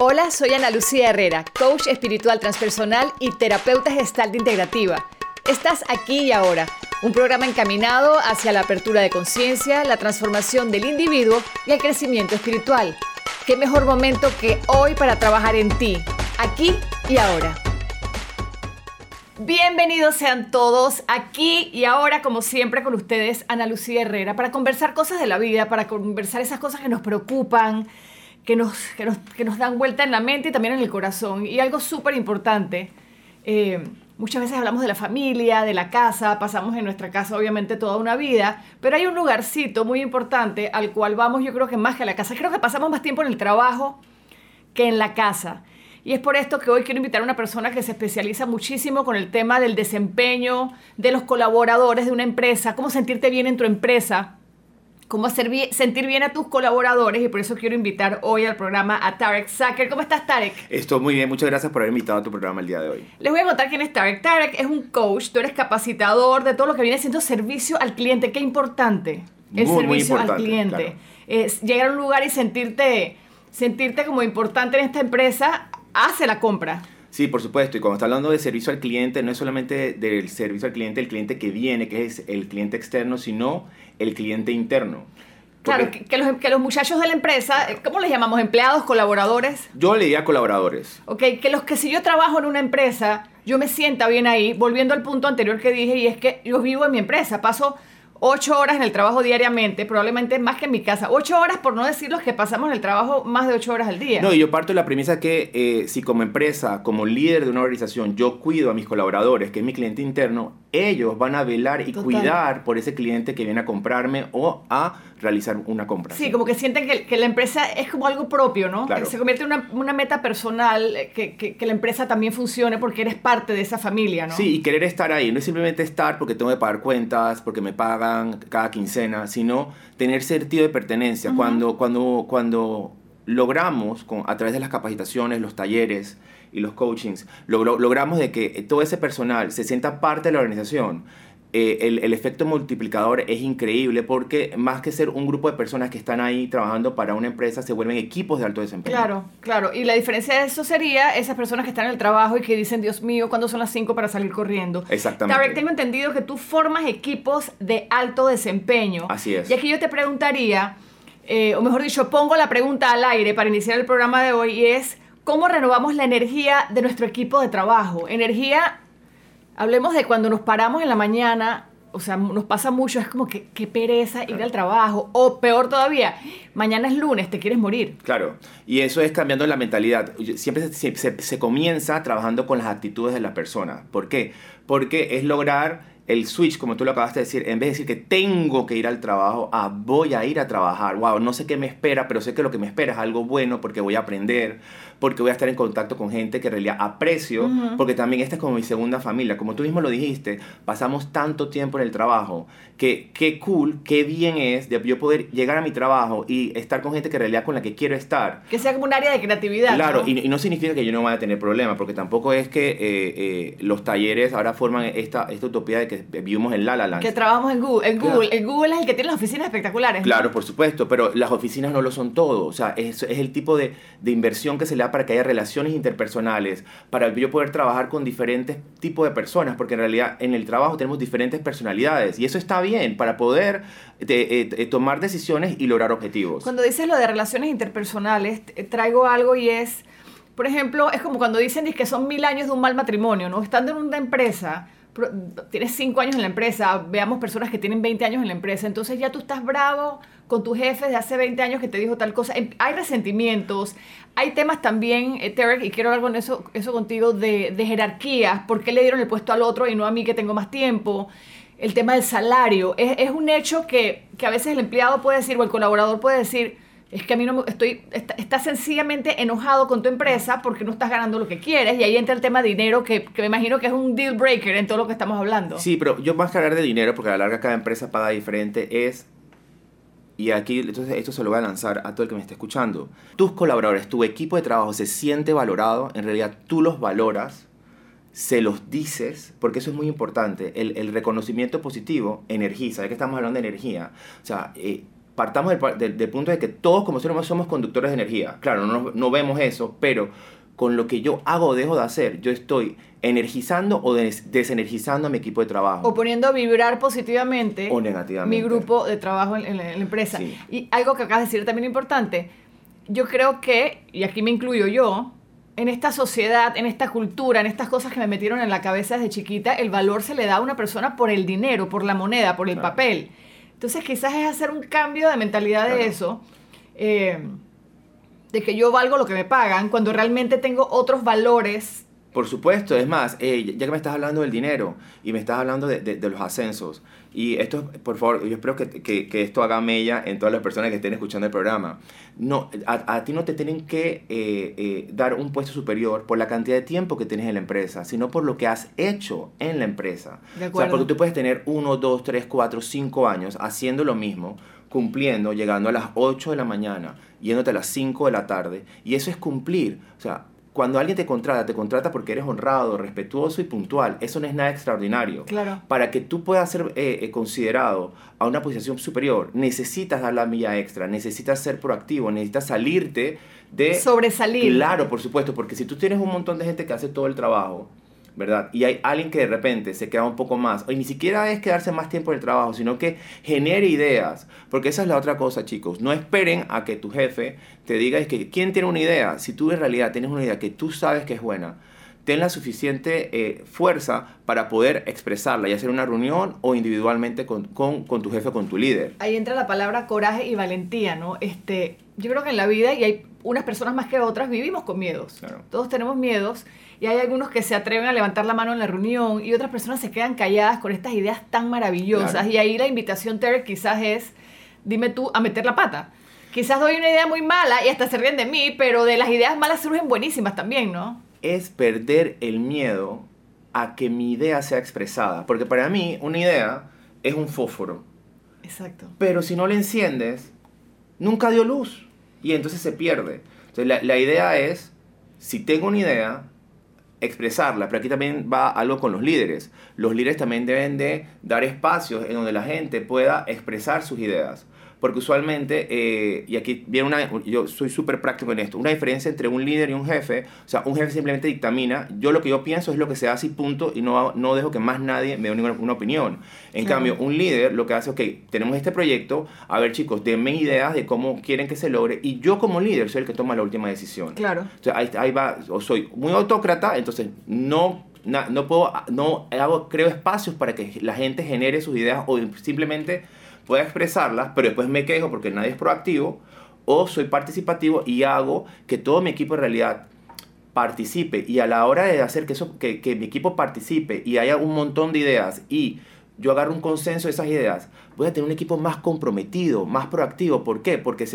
Hola, soy Ana Lucía Herrera, coach espiritual transpersonal y terapeuta gestal integrativa. Estás aquí y ahora, un programa encaminado hacia la apertura de conciencia, la transformación del individuo y el crecimiento espiritual. ¿Qué mejor momento que hoy para trabajar en ti, aquí y ahora? Bienvenidos sean todos aquí y ahora, como siempre, con ustedes, Ana Lucía Herrera, para conversar cosas de la vida, para conversar esas cosas que nos preocupan, que nos, que nos, dan vuelta en la mente y también en el corazón. Y algo súper importante, eh, muchas veces hablamos de la familia, de la casa, pasamos en nuestra casa obviamente toda una vida, pero hay un lugarcito muy importante al cual vamos yo creo que más que a la casa. Creo que pasamos más tiempo en el trabajo que en la casa. Y es por esto que hoy quiero invitar a una persona que se especializa muchísimo con el tema del desempeño de los colaboradores de una empresa, cómo sentirte bien en tu empresa, cómo hacer sentir bien a tus colaboradores y por eso quiero invitar hoy al programa a Tarek Sacker. ¿Cómo estás, Tarek? Estoy muy bien, muchas gracias por haber invitado a tu programa el día de hoy. Les voy a contar quién es Tarek. Tarek es un coach, tú eres capacitador de todo lo que viene siendo servicio al cliente. Qué importante el servicio al cliente. Es llegar a un lugar y sentirte, sentirte como importante en esta empresa, hace la compra. Sí, por supuesto. Y cuando está hablando de servicio al cliente, no es solamente del servicio al cliente, el cliente que viene, que es el cliente externo, sino el cliente interno. Claro, que, los, que, los, muchachos de la empresa, eh, ¿cómo les llamamos? ¿Empleados, colaboradores? Yo le diría colaboradores. Ok, que los que si yo trabajo en una empresa, yo me sienta bien ahí, volviendo al punto anterior que dije, y es que yo vivo en mi empresa, paso ocho horas en el trabajo diariamente, probablemente más que en mi casa. Ocho horas, por no decir los que pasamos en el trabajo más de ocho horas al día. No, y yo parto de la premisa que eh, si como empresa, como líder de una organización, yo cuido a mis colaboradores, que es mi cliente interno, ellos van a velar y cuidar por ese cliente que viene a comprarme o a realizar una compra. Sí, como que sienten que, que, la empresa es como algo propio, ¿no? Claro. Se convierte en una, una meta personal, eh, que, que, que, la empresa también funcione porque eres parte de esa familia, ¿no? Sí, y querer estar ahí, no es simplemente estar porque tengo que pagar cuentas, porque me pagan cada quincena, sino tener sentido de pertenencia. cuando, cuando, cuando logramos, con, a través de las capacitaciones, los talleres, y los coachings, logramos de que todo ese personal se sienta parte de la organización. Eh, el, el, efecto multiplicador es increíble porque más que ser un grupo de personas que están ahí trabajando para una empresa, se vuelven equipos de alto desempeño. Claro, claro. Y la diferencia de eso sería esas personas que están en el trabajo y que dicen, Dios mío, ¿cuándo son las 5 para salir corriendo? Exactamente. Tarek, tengo entendido que tú formas equipos de alto desempeño. Así es. Y aquí yo te preguntaría, eh, o mejor dicho, pongo la pregunta al aire para iniciar el programa de hoy y es cómo renovamos la energía de nuestro equipo de trabajo. Energía, hablemos de cuando nos paramos en la mañana, o sea, nos pasa mucho, es como que qué pereza ir al trabajo. O peor todavía, mañana es lunes, te quieres morir. Claro, y eso es cambiando la mentalidad. Siempre se, se comienza trabajando con las actitudes de la persona. ¿Por qué? Porque es lograr el switch, como tú lo acabaste de decir, en vez de decir que tengo que ir al trabajo, a voy a ir a trabajar. Wow, no sé qué me espera, pero sé que lo que me espera es algo bueno porque voy a aprender, porque voy a estar en contacto con gente que en realidad aprecio, porque también esta es como mi segunda familia. Como tú mismo lo dijiste, pasamos tanto tiempo en el trabajo que qué cool, qué bien es de yo poder llegar a mi trabajo y estar con gente que en realidad con la que quiero estar. Que sea como un área de creatividad. Claro, Y, no significa que yo no vaya a tener problemas, porque tampoco es que eh, eh, los talleres ahora forman esta, esta utopía de que vivimos en La La Land. Que trabajamos en Google. En Google, el Google es el que tiene las oficinas espectaculares. Claro, por supuesto, pero las oficinas no lo son todo. O sea, es, es el tipo de, de, inversión que se le para que haya relaciones interpersonales, para yo poder trabajar con diferentes tipos de personas, porque en realidad en el trabajo tenemos diferentes personalidades y eso está bien para poder eh, eh, tomar decisiones y lograr objetivos. Cuando dices lo de relaciones interpersonales, traigo algo y es, por ejemplo, es como cuando dicen que son mil años de un mal matrimonio, ¿no? Estando en una empresa, tienes cinco años en la empresa, veamos personas que tienen 20 años en la empresa, entonces ya tú estás bravo con tu jefe de hace 20 años que te dijo tal cosa. Em, hay resentimientos, hay temas también, eh, Tarek, y quiero hablar con eso, eso contigo, de, de jerarquías, por qué le dieron el puesto al otro y no a mí que tengo más tiempo el tema del salario. Es, es un hecho que, que, a veces el empleado puede decir o el colaborador puede decir, es que a mí no estoy, estás está sencillamente enojado con tu empresa porque no estás ganando lo que quieres y ahí entra el tema de dinero que, que, me imagino que es un deal breaker en todo lo que estamos hablando. Sí, pero yo más que hablar de dinero porque a la larga cada empresa paga diferente es y aquí entonces esto se lo voy a lanzar a todo el que me esté escuchando. Tus colaboradores, tu equipo de trabajo se siente valorado, en realidad tú los valoras se los dices, porque eso es muy importante, el, el reconocimiento positivo energiza, ya que estamos hablando de energía, o sea, eh, partamos del, del, punto de que todos como seres humanos somos conductores de energía. Claro, no, no vemos eso, pero con lo que yo hago o dejo de hacer, yo estoy energizando o desenergizando a mi equipo de trabajo. O poniendo a vibrar positivamente o negativamente. mi grupo de trabajo en, la, empresa. Y algo que acabas de decir también importante, yo creo que, y aquí me incluyo yo, en esta sociedad, en esta cultura, en estas cosas que me metieron en la cabeza desde chiquita, el valor se le da a una persona por el dinero, por la moneda, por el papel. Entonces quizás es hacer un cambio de mentalidad de eso. Eh, de que yo valgo lo que me pagan cuando realmente tengo otros valores. Por supuesto, es más, eh, ya que me estás hablando del dinero y me estás hablando de, de, los ascensos, y esto, por favor, yo espero que, que, que, esto haga mella en todas las personas que estén escuchando el programa. No, a, a ti no te tienen que eh, eh, dar un puesto superior por la cantidad de tiempo que tienes en la empresa, sino por lo que has hecho en la empresa. De acuerdo. O sea, porque tú puedes tener uno, dos, tres, cuatro, cinco años haciendo lo mismo, cumpliendo, llegando a las 8 de la mañana, yéndote a las 5 de la tarde, y eso es cumplir. O sea, cuando alguien te contrata, te contrata porque eres honrado, respetuoso y puntual. Eso no es nada extraordinario. Claro. Para que tú puedas ser eh, eh, considerado a una posición superior, necesitas dar la milla extra, necesitas ser proactivo, necesitas salirte de... Sobresalir. Claro, por supuesto, porque si tú tienes un montón de gente que hace todo el trabajo, ¿verdad? Y hay alguien que de repente se queda un poco más, y ni siquiera es quedarse más tiempo en el trabajo, sino que genere ideas, porque esa es la otra cosa, chicos. No esperen a que tu jefe te diga, es que, ¿quién tiene una idea? Si tú en realidad tienes una idea que tú sabes que es buena, ten la suficiente eh, fuerza para poder expresarla, ya sea en una reunión o individualmente con, con, con, tu jefe, con tu líder. Ahí entra la palabra coraje y valentía, ¿no? Este, yo creo que en la vida, y hay unas personas más que otras, vivimos con miedos. Claro. Todos tenemos miedos y hay algunos que se atreven a levantar la mano en la reunión y otras personas se quedan calladas con estas ideas tan maravillosas. Claro. Y ahí la invitación, Terry, quizás es, dime tú, a meter la pata. Quizás doy una idea muy mala y hasta se ríen de mí, pero de las ideas malas surgen buenísimas también, ¿no? Es perder el miedo a que mi idea sea expresada. Porque para mí, una idea es un fósforo. Exacto. Pero si no le enciendes, nunca dio luz. Y entonces se pierde. Entonces la, la idea es, si tengo una idea, expresarla, pero aquí también va algo con los líderes. Los líderes también deben de dar espacios en donde la gente pueda expresar sus ideas. Porque usualmente, eh, y aquí viene una, yo soy súper práctico en esto, una diferencia entre un líder y un jefe, o sea, un jefe simplemente dictamina, yo lo que yo pienso es lo que se hace y punto, y no, no dejo que más nadie me dé una, una opinión. En Claro. cambio, un líder lo que hace, ok, tenemos este proyecto, a ver chicos, denme ideas de cómo quieren que se logre, y yo como líder soy el que toma la última decisión. Claro. Entonces, ahí, ahí va, o soy muy autócrata, entonces no, na- no puedo, no hago, creo espacios para que la gente genere sus ideas o simplemente pueda expresarlas, pero después me quejo porque nadie es proactivo, o soy participativo y hago que todo mi equipo en realidad participe y a la hora de hacer que, eso, que, que mi equipo participe y haya un montón de ideas y yo agarro un consenso de esas ideas, voy a tener un equipo más comprometido, más proactivo. ¿Por qué? Porque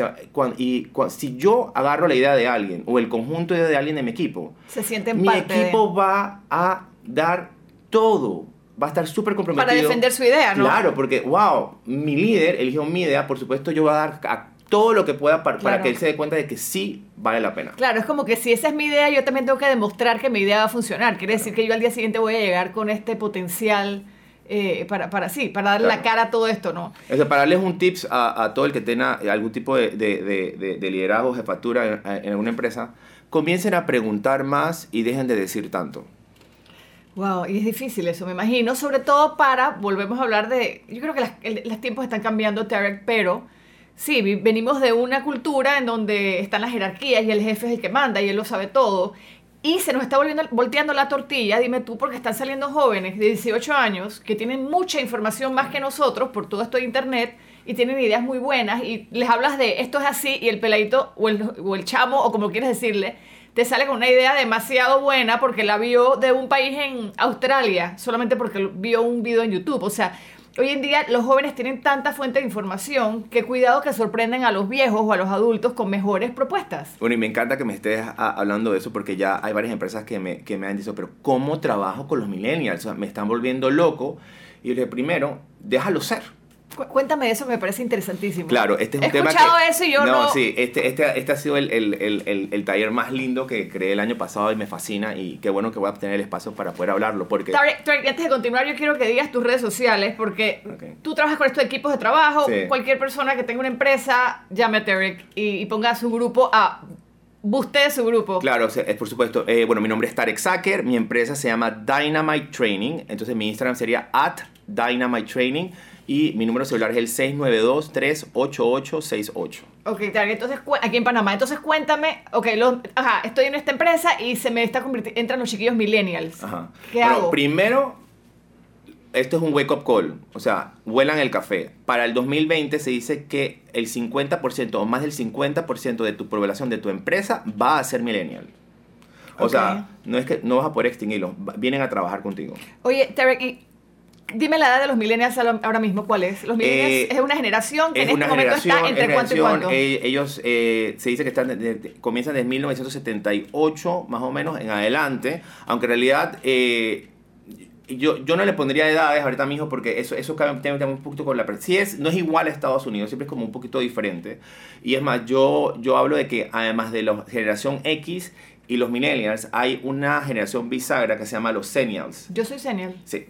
y, si yo agarro la idea de alguien o el conjunto de de alguien de mi equipo, Se mi parte de- equipo va a dar todo. Va a estar súper comprometido. para defender su idea, ¿no? Claro, porque, wow, mi líder eligió mi idea, por supuesto yo voy a dar a todo lo que pueda para, para Claro. que él se dé cuenta de que sí vale la pena. Claro, es como que si esa es mi idea, yo también tengo que demostrar que mi idea va a funcionar. Quiere decir que yo al día siguiente voy a llegar con este potencial eh, para, para sí, para darle la Claro. cara a todo esto, ¿no? O sea, para darles un tips a, a todo el que tenga algún tipo de, de, de, de- de liderazgo, jefatura en, en alguna empresa, comiencen a preguntar más y dejen de decir tanto. Wow, y es difícil eso, me imagino, sobre todo para, volvemos a hablar de, yo creo que las, el- los tiempos están cambiando, Tarek, pero sí, venimos de una cultura en donde están las jerarquías y el jefe es el que manda y él lo sabe todo, y se nos está volviendo, volteando la tortilla, dime tú, porque están saliendo jóvenes de 18 años que tienen mucha información más que nosotros por todo esto de internet y tienen ideas muy buenas y les hablas de esto es así y el peladito o el, o el chamo o como quieres decirle, te sale con una idea demasiado buena porque la vio de un país en Australia, solamente porque vio un video en YouTube. O sea, hoy en día los jóvenes tienen tanta fuente de información que cuidado que sorprenden a los viejos o a los adultos con mejores propuestas. Bueno, y me encanta que me estés a- hablando de eso porque ya hay varias empresas que me, que me han dicho, pero ¿cómo trabajo con los millennials? O sea, me están volviendo loco. Y yo le dije, primero, déjalo ser. Cu- Cuéntame eso me parece interesantísimo. Claro, este es un He tema escuchado que- eso y yo no... sí, este, este, este ha sido el, el, el, el, taller más lindo que creé el año pasado y me fascina y qué bueno que voy a tener el espacio para poder hablarlo porque... Tarek, Tarek, antes de continuar, yo quiero que digas tus redes sociales, porque Ok. tú trabajas con estos equipos de trabajo. Sí. Cualquier persona que tenga una empresa, llame a Tarek y, y ponga su grupo a. Buste su grupo. Claro, es por supuesto. Eh, bueno, mi nombre es Tarek Zucker, mi empresa se llama Dynamite Training, entonces mi Instagram sería at Dynamite Training y mi número celular es el 692-388-68. Ok, Tarek, entonces aquí en Panamá. Entonces cuéntame, ok, los- ajá, estoy en esta empresa y se me está convirtiendo, entran los chiquillos millennials. Ajá. ¿Qué Bueno, hago? primero, esto es un wake up call, o sea, huelan el café. Para el 2020 se dice que el 50% o más del 50% de tu población de tu empresa va a ser millennial. O sea, no es que no vas a poder extinguirlos, vienen a trabajar contigo. Oye, Tarek, y dime la edad de los millennials ahora mismo, ¿cuál es? Los millennials Eh, es una generación que Es en este momento está entre cuánto y cuánto. eh, ellos eh, se dice que están de- de- comienzan desde 1978 más o menos en adelante, aunque en realidad eh, yo, yo no le pondría edades ahorita mismo porque eso, eso cabe un poquito con la... Sí es, no es igual a Estados Unidos, siempre es como un poquito diferente. Y es más, yo, yo hablo de que además de la generación X y los millennials, hay una generación bisagra que se llama los senials. Yo soy senior. Sí,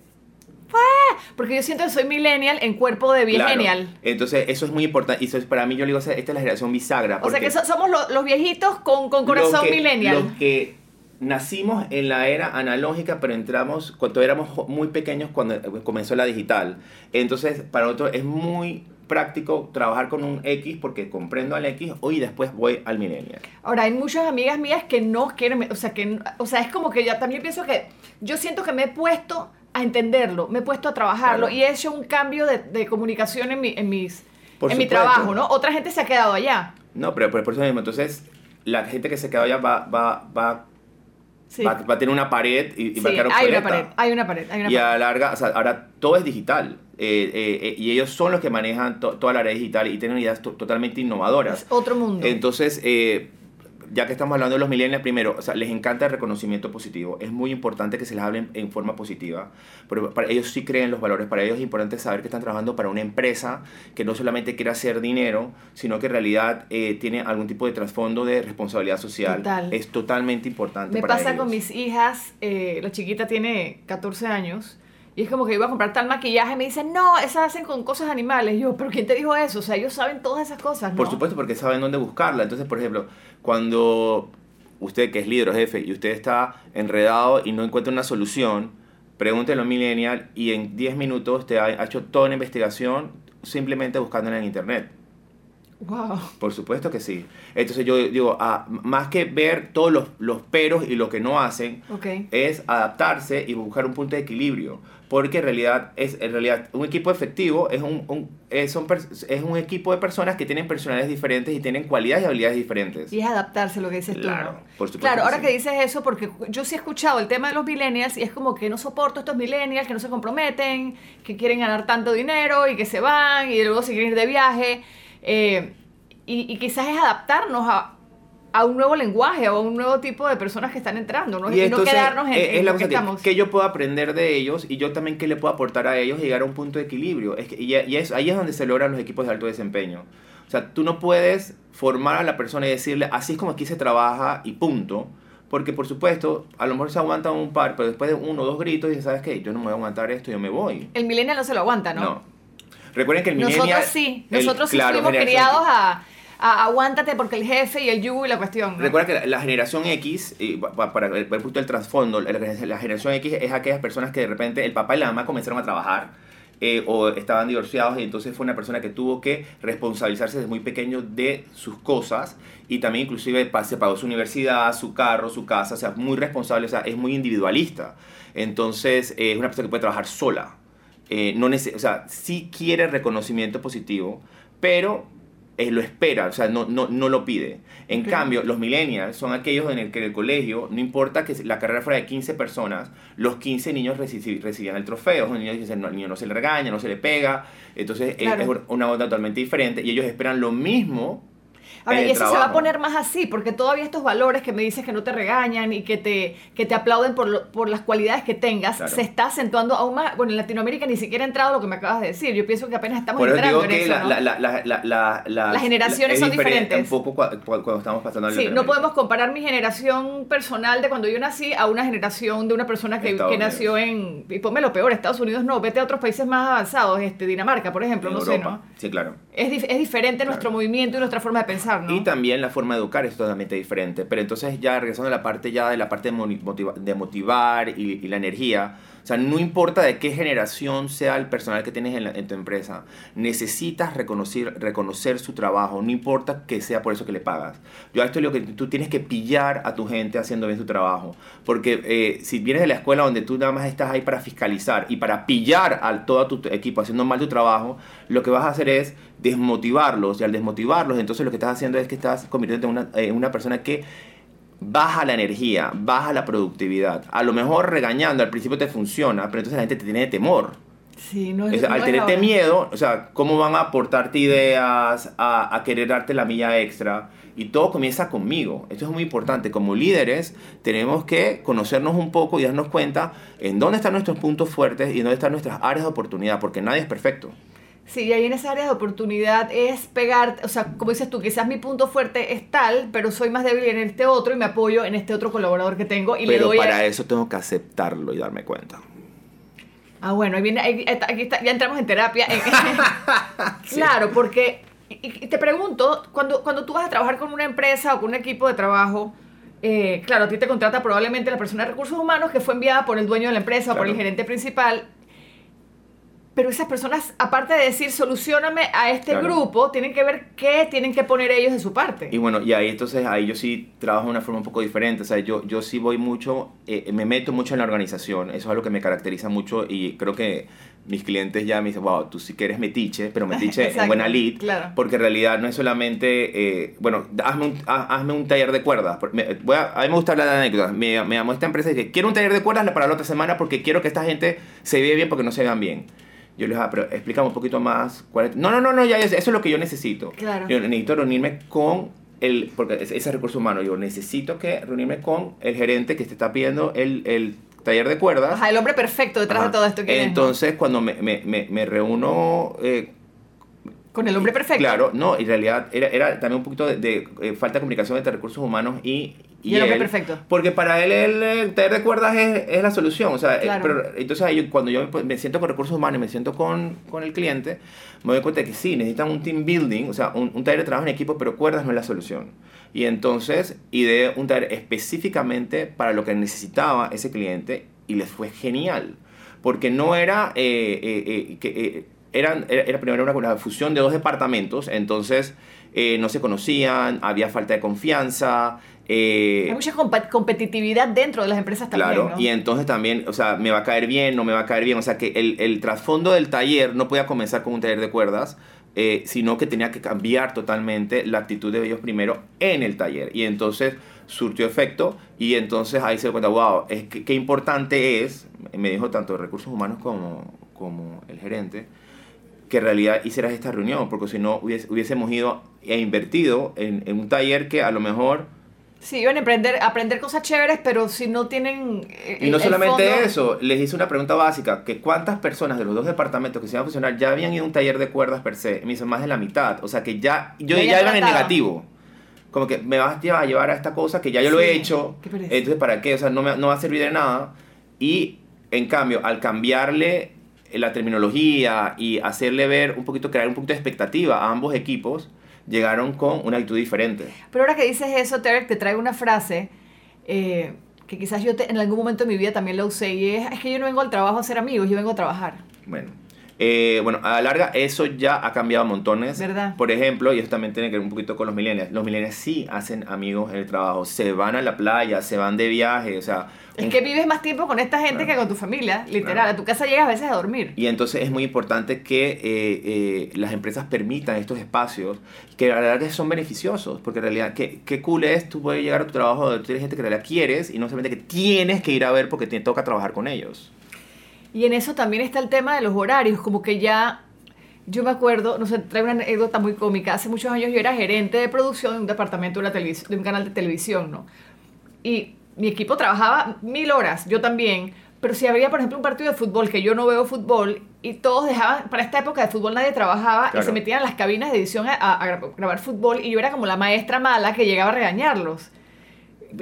Porque yo siento que soy millennial en cuerpo de claro. genial. Entonces, eso es muy importante. Y eso es, para mí, yo le digo, esta es la generación bisagra. O sea que so- somos lo- los viejitos con, con corazón los que, millennial. Los que nacimos en la era analógica, pero entramos cuando éramos muy pequeños cuando eh, comenzó la digital. Entonces, para nosotros es muy práctico trabajar con un X porque comprendo al X hoy y después voy al millennial. Ahora, hay muchas amigas mías que no quieren, o sea, que, o sea, es como que ya también pienso que yo siento que me he puesto a entenderlo, me he puesto a trabajarlo Claro. y he hecho un cambio de, de comunicación en mi, en mis, Por en mi trabajo, ¿no? Otra gente se ha quedado allá. No, pero, pero por eso mismo, entonces la gente que se quedó allá va, va, va, Sí, va, va a tener una pared y, y Sí, va a quedar hay una obsoleta. pared, hay una pared, hay una y pared. a la larga, o sea, ahora todo es digital. eh, eh, eh, y ellos son los que manejan to- toda la área digital y tienen ideas to- totalmente innovadoras. Es otro mundo. Entonces, eh, ya que estamos hablando de los millennials, primero, o sea, les encanta el reconocimiento positivo. Es muy importante que se les hable en forma positiva. Pero para ellos sí creen los valores. Para ellos es importante saber que están trabajando para una empresa que no solamente quiere hacer dinero, sino que en realidad eh, tiene algún tipo de trasfondo de responsabilidad social. Total. Es totalmente importante Me para pasa ellos. con mis hijas, eh, la chiquita tiene 14 años, y es como que iba a comprar tal maquillaje y me dicen, no, esas hacen con cosas animales. Y yo, ¿pero quién te dijo eso? O sea, ellos saben todas esas cosas, ¿no? Por supuesto, porque saben dónde buscarla. Entonces, por ejemplo, cuando usted que es líder o jefe y usted está enredado y no encuentra una solución, pregúntelo a un millennial y en 10 minutos te ha ha hecho toda una investigación simplemente buscándola en internet. Wow. Por supuesto que sí. Entonces yo digo, ah, más que ver todos los, los peros y lo que no hacen, Ok. es adaptarse y buscar un punto de equilibrio. Porque en realidad, es, en realidad un equipo efectivo es un, un- es, pers- es un equipo de personas que tienen personalidades diferentes y tienen cualidades y habilidades diferentes. Y es adaptarse lo que dices Claro, tú. ¿no? por supuesto Claro, que ahora sí. que dices eso, porque yo sí he escuchado el tema de los millennials y es como que no soporto estos millennials que no se comprometen, que quieren ganar tanto dinero y que se van y luego se quieren ir de viaje. Eh, y, y quizás es adaptarnos a, a un nuevo lenguaje o a un nuevo tipo de personas que están entrando, ¿no? Y, no entonces, quedarnos en, eh, en es la lo que cosa que, estamos. que yo puedo aprender de ellos y yo también qué le puedo aportar a ellos y llegar a un punto de equilibrio. Es que, y, y es, ahí es donde se logran los equipos de alto desempeño. O sea, tú no puedes formar a la persona y decirle, así es como aquí se trabaja y punto. Porque, por supuesto, a lo mejor se aguanta un par, pero después de uno o dos gritos dices, ¿sabes qué? Yo no me voy a aguantar esto, yo me voy. El millennial no se lo aguanta, ¿no? Recuerden que el millennial... Nosotros sí, el- nosotros sí claro, fuimos criados a, a aguántate porque el jefe y el yugo y la cuestión. ¿no? Recuerda que la, la generación X, y pa- pa- para ver el punto del trasfondo, la, la generación X es aquellas personas que de repente el papá y la mamá comenzaron a trabajar eh, o estaban divorciados y entonces fue una persona que tuvo que responsabilizarse desde muy pequeño de sus cosas y también inclusive se pagó su universidad, su carro, su casa, o sea, muy responsable, o sea, es muy individualista. Entonces eh, es una persona que puede trabajar sola. Eh, no o sea, sí quiere reconocimiento positivo, pero eh, lo espera, o sea, no, no, no lo pide. En cambio, los millennials son aquellos en el que en el colegio, no importa que la carrera fuera de 15 personas, los 15 niños reci- recibían el trofeo. Los niños dicen, no, al niño no se le regaña, no se le pega. Entonces, eh, es una onda totalmente diferente y ellos esperan lo mismo Ahora, y eso se va a poner más así, porque todavía estos valores que me dices que no te regañan y que te, que te aplauden por, lo- por las cualidades que tengas, Claro. se está acentuando aún más. Bueno, en Latinoamérica ni siquiera ha entrado lo que me acabas de decir. Yo pienso que apenas estamos Por entrando en que eso. la- ¿no? la- la- la- la- la- la- Las generaciones es son diferente diferentes. Un poco cua- cua- cuando estamos pasando Sí, no podemos comparar mi generación personal de cuando yo nací a una generación de una persona que, que nació en, y ponme lo peor, Estados Unidos no, vete a otros países más avanzados, este, Dinamarca, por ejemplo, en no Europa. sé, ¿no? Sí, claro. Es, es diferente nuestro movimiento y nuestra forma de pensar, Y también la forma de educar es totalmente diferente. Pero entonces ya regresando a la parte ya de la parte de, motivar y la energía, o sea, no importa de qué generación sea el personal que tienes en, tu empresa, necesitas reconocer, reconocer su trabajo, no importa que sea por eso que le pagas. Yo esto le digo que tú tienes que pillar a tu gente haciendo bien su trabajo, porque eh, si vienes de la escuela donde tú nada más estás ahí para fiscalizar y para pillar a todo tu equipo haciendo mal tu trabajo, lo que vas a hacer es desmotivarlos y al desmotivarlos, entonces lo que estás haciendo es que estás convirtiéndote en una, una persona que baja la energía, baja la productividad. A lo mejor regañando al principio te funciona, pero entonces la gente te tiene temor. Sí, no O es, sea, no al tenerte miedo, o sea, ¿cómo van a aportarte ideas, a, a querer darte la milla extra? Y todo comienza conmigo. Esto es muy importante. Como líderes, tenemos que conocernos un poco y darnos cuenta en dónde están nuestros puntos fuertes y dónde están nuestras áreas de oportunidad, porque nadie es perfecto. Sí, y ahí en esa área de oportunidad es pegar, o sea, como dices tú, quizás mi punto fuerte es tal, pero soy más débil en este otro y me apoyo en este otro colaborador que tengo y le Pero doy a- para eso tengo que aceptarlo y darme cuenta. Ah, bueno, ahí viene, ahí- aquí está, ya entramos en terapia. Claro, porque, y, y te pregunto, cuando, cuando tú vas a trabajar con una empresa o con un equipo de trabajo, eh, claro, a ti te contrata probablemente la persona de recursos humanos que fue enviada por el dueño de la empresa o por el Claro. gerente principal. Pero esas personas, aparte de decir, solucioname a este Claro. grupo, tienen que ver qué tienen que poner ellos de su parte. Y bueno, y ahí entonces, ahí yo sí trabajo de una forma un poco diferente. O sea, yo, yo sí voy mucho, eh, me meto mucho en la organización. Eso es algo que me caracteriza mucho y creo que mis clientes ya me dicen, wow, tú sí que eres metiche, pero metiche en Exacto, buena lead. claro. Porque en realidad no es solamente, eh, bueno, hazme un, ha- hazme un taller de cuerdas. Por- me- voy a, a mí me gusta hablar de anécdotas. Me, me llamó esta empresa y dije, quiero un taller de cuerdas para la otra semana porque quiero que esta gente se vea bien porque no se vean bien. Yo les dije, ah, pero explícame un poquito más. cuál es-". No, no, no, no, ya, eso es lo que yo necesito. Claro. Yo necesito reunirme con el, porque ese ese recurso humano, yo necesito que reunirme con el gerente que te está pidiendo el, el taller de cuerdas. Ajá, el hombre perfecto detrás Ajá. de todo esto que es, ¿no? Entonces, cuando me, me, me, me reúno eh, Con el hombre perfecto. Claro, no, en realidad era, era también un poquito de, de, eh, falta de comunicación entre recursos humanos y, Y hombre él, perfecto. Porque para él el, el taller de cuerdas es, es la solución. O sea, eh, Claro. pero, entonces ahí, cuando yo me, me siento con recursos humanos y me siento con, con el cliente, me doy cuenta de que sí, necesitan un team building, o sea, un, un taller de trabajo en equipo, pero cuerdas no es la solución. Y entonces ideé un taller específicamente para lo que necesitaba ese cliente y les fue genial. Porque no era eh, eh, eh, que... eh, eran, era, era primero una, una fusión de dos departamentos, entonces eh, no se conocían, había falta de confianza. Eh, Hay mucha competitividad dentro de las empresas también, Claro, ¿no? y entonces también, o sea, me va a caer bien, no me va a caer bien. O sea, que el, el trasfondo del taller no podía comenzar con un taller de cuerdas, eh, sino que tenía que cambiar totalmente la actitud de ellos primero en el taller. Y entonces surtió efecto y entonces ahí se dio cuenta, wow, es que, qué importante es, me dijo tanto recursos humanos como, como el gerente, que en realidad hicieras esta reunión, porque si no hubiésemos ido e invertido en, en un taller que a lo mejor... Sí, iban a aprender, aprender cosas chéveres, pero si no tienen. eh, Y no solamente fondo- eso, les hice una pregunta básica, que cuántas personas de los dos departamentos que se iban a fusionar ya habían ido a un taller de cuerdas per se, me dicen más de la mitad, o sea que ya, yo Ya iban en negativo, como que me vas a llevar a esta cosa que ya yo lo he hecho, entonces para qué, o sea, no, me, no va a servir de nada, y en cambio, al cambiarle la terminología y hacerle ver un poquito, crear un poquito de expectativa a ambos equipos, llegaron con una actitud diferente. Pero ahora que dices eso, Terek, te traigo una frase eh, que quizás yo te- en algún momento de mi vida también la usé y es, es que yo no vengo al trabajo a ser amigos, yo vengo a trabajar. Bueno, eh, bueno, a la larga eso ya ha cambiado montones. ¿Verdad? Por ejemplo, y eso también tiene que ver un poquito con los millennials. Los millennials sí hacen amigos en el trabajo, se van a la playa, se van de viaje, o sea... Es un- que vives más tiempo con esta gente Claro. que con tu familia, literal. Claro. A tu casa llegas a veces a dormir. Y entonces es muy importante que eh, eh, las empresas permitan estos espacios que a la larga son beneficiosos, porque en realidad, qué, qué cool es tú puedes llegar a tu trabajo donde tú tienes gente que en realidad quieres y no solamente que tienes que ir a ver porque te toca trabajar con ellos. Y en eso también está el tema de los horarios, como que ya Yo me acuerdo, no sé, trae una anécdota muy cómica. Hace muchos años yo era gerente de producción de un departamento de, televis- de un canal de televisión, ¿no? Y mi equipo trabajaba mil horas, yo también. Pero si habría, por ejemplo, un partido de fútbol, que yo no veo fútbol, y todos dejaban, para esta época de fútbol nadie trabajaba y se metían en las cabinas de edición a, a gra- grabar fútbol, y yo era como la maestra mala que llegaba a regañarlos.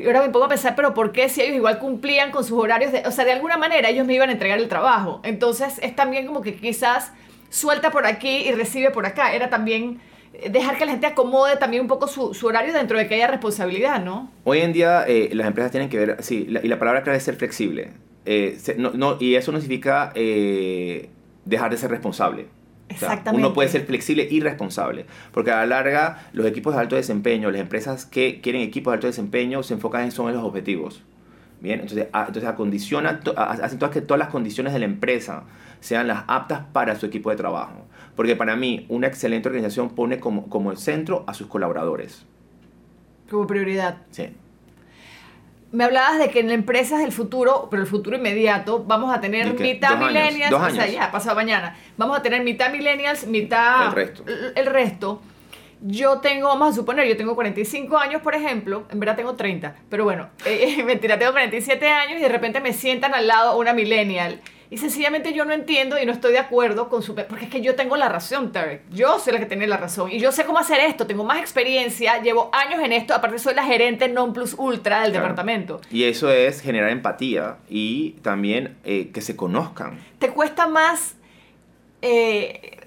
Ahora me pongo a pensar, pero ¿por qué si ellos igual cumplían con sus horarios? De, o sea, de alguna manera ellos me iban a entregar el trabajo. Entonces es también como que quizás suelta por aquí y recibe por acá. Era también eh, dejar que la gente acomode también un poco su, horario dentro de que haya responsabilidad, ¿no? Hoy en día eh, las empresas tienen que ver, sí, y la palabra clave es ser flexible. Eh, no, y eso no significa dejar de ser responsable. O sea, Exactamente. uno puede ser flexible y responsable, porque a la larga los equipos de alto desempeño, las empresas que quieren equipos de alto desempeño se enfocan en, son en los objetivos. Bien, entonces, a- entonces acondicionan, to- a- hacen todas que todas las condiciones de la empresa sean las aptas para su equipo de trabajo. Porque para mí, una excelente organización pone como, como el centro a sus colaboradores. Como prioridad. Sí. Me hablabas de que en empresas del futuro, pero el futuro inmediato, vamos a tener mitad Dos años, millennials, dos o sea, años. ya, pasado mañana. Vamos a tener mitad millennials, mitad... El resto. El, el resto. Yo tengo, vamos a suponer, yo tengo 45 años, por ejemplo, en verdad tengo 30, pero bueno, eh, mentira, tengo 47 años y de repente me sientan al lado una millennial. Y sencillamente yo no entiendo y no estoy de acuerdo con su... Porque es que yo tengo la razón, Tarek. Yo soy la que tiene la razón. Y yo sé cómo hacer esto. Tengo más experiencia. Llevo años en esto. Aparte soy la gerente non plus ultra del Claro. departamento. Y eso es generar empatía y también eh, que se conozcan. ¿Te cuesta más eh,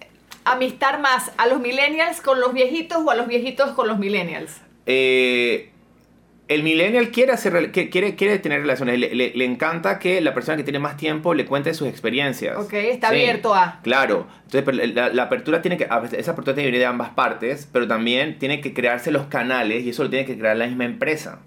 amistar más a los millennials con los viejitos o a los viejitos con los millennials? Eh, el millennial quiere, hacer, quiere, quiere tener relaciones, le, le- le encanta que la persona que tiene más tiempo le cuente sus experiencias. Ok, está abierto a. Claro, entonces pero la, la apertura tiene que, esa apertura tiene que venir de ambas partes, pero también tiene que crearse los canales y eso lo tiene que crear la misma empresa.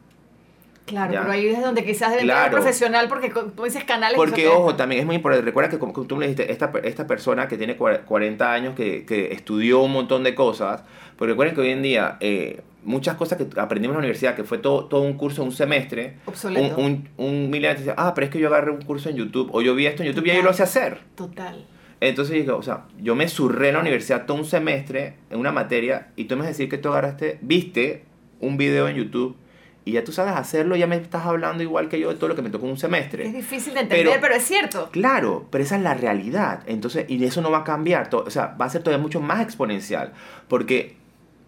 Claro, Ya. pero ahí es donde quizás debe Claro. profesional porque tú dices canales. Porque, ojo, también es muy importante. Recuerda que, como, tú me dijiste, esta, esta persona que tiene cua- 40 años, que, que estudió un montón de cosas, porque recuerden que hoy en día eh, muchas cosas que aprendimos en la universidad, que fue todo, todo un curso, un semestre, un, Obsoleto. un, un millennial dice, ah, pero es que yo agarré un curso en YouTube, o yo vi esto en YouTube y ya yo lo sé hacer. Total. Entonces dije, o sea, yo me surré en la universidad todo un semestre en una materia y tú me vas a decir que tú agarraste, viste un video en YouTube y ya tú sabes hacerlo, ya me estás hablando igual que yo de todo lo que me tocó en un semestre. Es difícil de entender, Pero- pero, es cierto. Claro, pero esa es la realidad. Entonces, y eso no va a cambiar. to- O sea, va a ser todavía mucho más exponencial. Porque,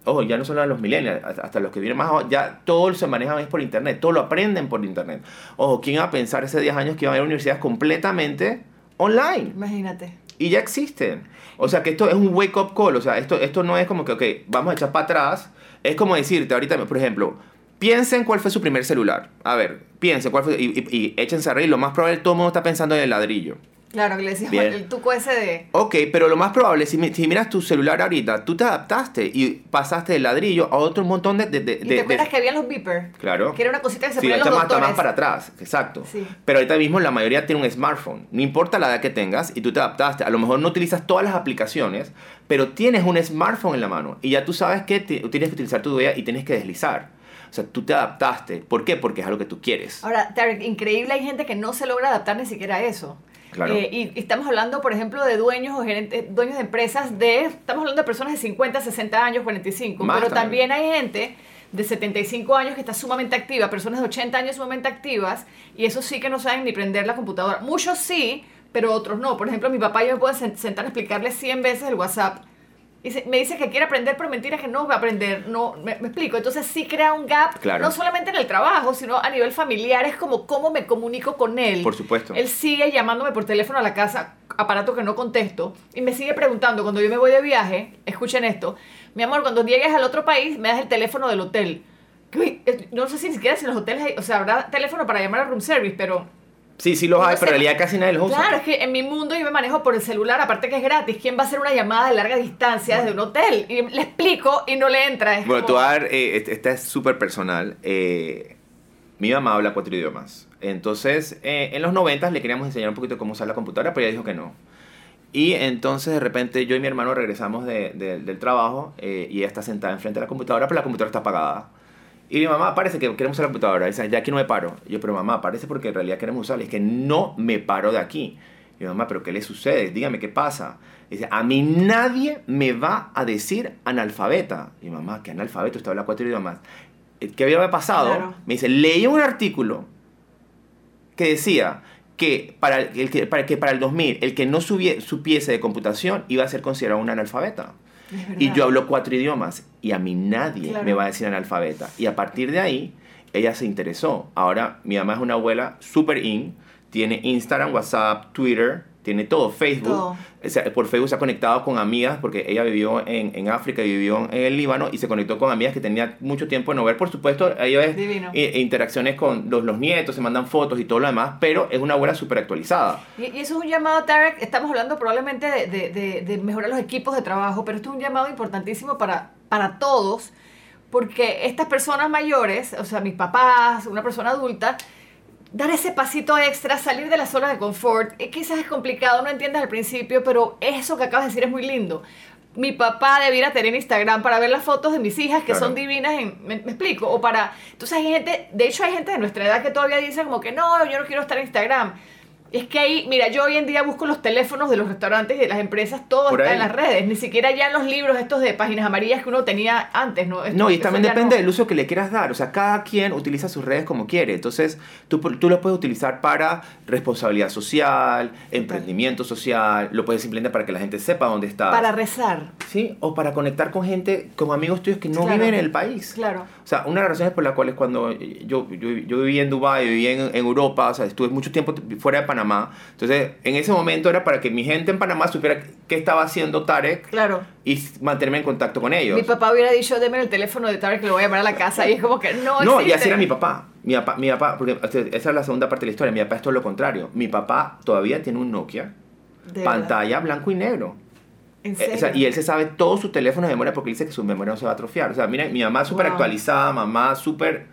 ojo, ya no solo a los millennials, hasta los que vienen más abajo, ya todo se maneja es por internet. Todo lo aprenden por internet. Ojo, ¿quién iba a pensar hace 10 años que iban a haber universidades completamente online? Imagínate. Y ya existen. O sea, que esto es un wake-up call. O sea, esto, esto no es como que, ok, vamos a echar para atrás. Es como decirte ahorita, por ejemplo, piensen cuál fue su primer celular. A ver, piensen cuál fue. Y, y, y échense a reír. Lo más probable, todo el mundo está pensando en el ladrillo. Claro, que le decías Bien. el tuco ese de. Ok, pero lo más probable, si, si miras tu celular ahorita, tú te adaptaste y pasaste del ladrillo a otro montón de... de, de- ¿Y de- te acuerdas de- que habían los beepers? Claro. Que era una cosita que se Sí, ponían los más, doctores. más para atrás, exacto. Sí. Pero ahorita mismo la mayoría tiene un smartphone. No importa la edad que tengas y tú te adaptaste. A lo mejor no utilizas todas las aplicaciones, pero tienes un smartphone en la mano y ya tú sabes que ti- tienes que utilizar tu huella y tienes que deslizar. O sea, tú te adaptaste. ¿Por qué? Porque es algo que tú quieres. Ahora, Tarek, increíble, hay gente que no se logra adaptar ni siquiera a eso. Claro. Eh, y y estamos hablando, por ejemplo, de dueños o gerentes, dueños de empresas de, estamos hablando de personas de 50, 60 años, 45, Más pero también. también hay gente de 75 años que está sumamente activa, personas de 80 años sumamente activas, y eso sí que no saben ni prender la computadora. Muchos sí, pero otros no. Por ejemplo, mi papá yo me puedo sen- sentar a explicarle 100 veces el WhatsApp. Y se- me dice que quiere aprender, pero mentira que no va a aprender. No, me, me explico. Entonces sí crea un gap, Claro. no solamente en el trabajo, sino a nivel familiar. Es como cómo me comunico con él. Por supuesto. Él sigue llamándome por teléfono a la casa, aparato que no contesto, y me sigue preguntando cuando yo me voy de viaje, escuchen esto, mi amor, cuando llegues al otro país me das el teléfono del hotel. No sé si ni siquiera si en los hoteles hay, o sea, habrá teléfono para llamar a room service, pero Sí, sí los hay, pero en realidad casi nadie los usa. claro, es que en mi mundo yo me manejo por el celular, aparte que es gratis. ¿Quién va a hacer una llamada de larga distancia desde un hotel? Y le explico y no le entra. Es Bueno, como- tú a ver, eh, este- esta es súper personal. Eh, mi mamá habla cuatro idiomas. Entonces, eh, en los noventas le queríamos enseñar un poquito cómo usar la computadora, pero ella dijo que no. Y entonces, de repente, yo y mi hermano regresamos de- de- del trabajo eh, y ella está sentada enfrente de la computadora, pero la computadora está apagada. Y mi mamá, parece que queremos usar la computadora. Dice, de aquí no me paro. Y yo, pero mamá, parece porque en realidad queremos usarla. Es que no me paro de aquí. Y mi mamá, ¿pero qué le sucede? Dígame qué pasa. dice, a mí nadie me va a decir analfabeta. Y mi mamá, ¿qué analfabeto? Usted habla cuatro idiomas. Eh, ¿Qué había pasado? Claro. Me dice, leí un artículo que decía que para el, que, para que para el 2000 el que no subie- supiese de computación iba a ser considerado un analfabeta. Y yo hablo cuatro idiomas y a mí nadie Claro. me va a decir analfabeta. Y a partir de ahí, ella se interesó. Ahora, mi mamá es una abuela super in, tiene Instagram, WhatsApp, Twitter, tiene todo, Facebook. Todo. O sea, por Facebook se ha conectado con amigas porque ella vivió en, en África y vivió en el Líbano y se conectó con amigas que tenía mucho tiempo de no ver. Por supuesto, ella es Divino. interacciones con los, los nietos, se mandan fotos y todo lo demás, pero es una abuela súper actualizada. Y, y eso es un llamado, Tarek, estamos hablando probablemente de, de- de- de mejorar los equipos de trabajo, pero esto es un llamado importantísimo para, para todos, porque estas personas mayores, o sea, mis papás, una persona adulta, dar ese pasito extra, salir de la zona de confort, eh, quizás es complicado, no entiendes al principio, pero eso que acabas de decir es muy lindo. Mi papá debiera tener Instagram para ver las fotos de mis hijas que Claro. son divinas, en- me, me explico, o para... Entonces hay gente, de hecho hay gente de nuestra edad que todavía dice como que no, yo no quiero estar en Instagram. Es que ahí, mira, yo hoy en día busco los teléfonos de los restaurantes y de las empresas, todo Por está ahí. en las redes, ni siquiera ya en los libros estos de páginas amarillas que uno tenía antes, ¿no? Esto- No, y también depende no. del uso que le quieras dar. O sea, cada quien utiliza sus redes como quiere. Entonces, tú, tú lo puedes utilizar para responsabilidad social, emprendimiento social, lo puedes simplemente para que la gente sepa dónde estás. Para rezar, Sí, o para conectar con gente, con amigos tuyos que no Claro. viven en el país. claro. O sea, una de las razones por las cuales cuando yo, yo, yo viví en Dubái, viví en, en Europa, o sea, estuve mucho tiempo fuera de Panamá. Entonces, en ese momento era para que mi gente en Panamá supiera qué estaba haciendo Tarek Claro. y mantenerme en contacto con ellos. Mi papá hubiera dicho, deme el teléfono de Tarek que lo voy a llamar a la casa. Y es como que no No, y existe. así era mi papá. Mi papá, mi papá, porque esa es la segunda parte de la historia. Mi papá es todo lo contrario. Mi papá todavía tiene un Nokia, De verdad. pantalla blanco y negro. ¿En Eh, serio? o sea, y él se sabe todo su teléfono de memoria porque dice que su memoria no se va a atrofiar. O sea, mira, mi mamá súper Wow. actualizada, mamá súper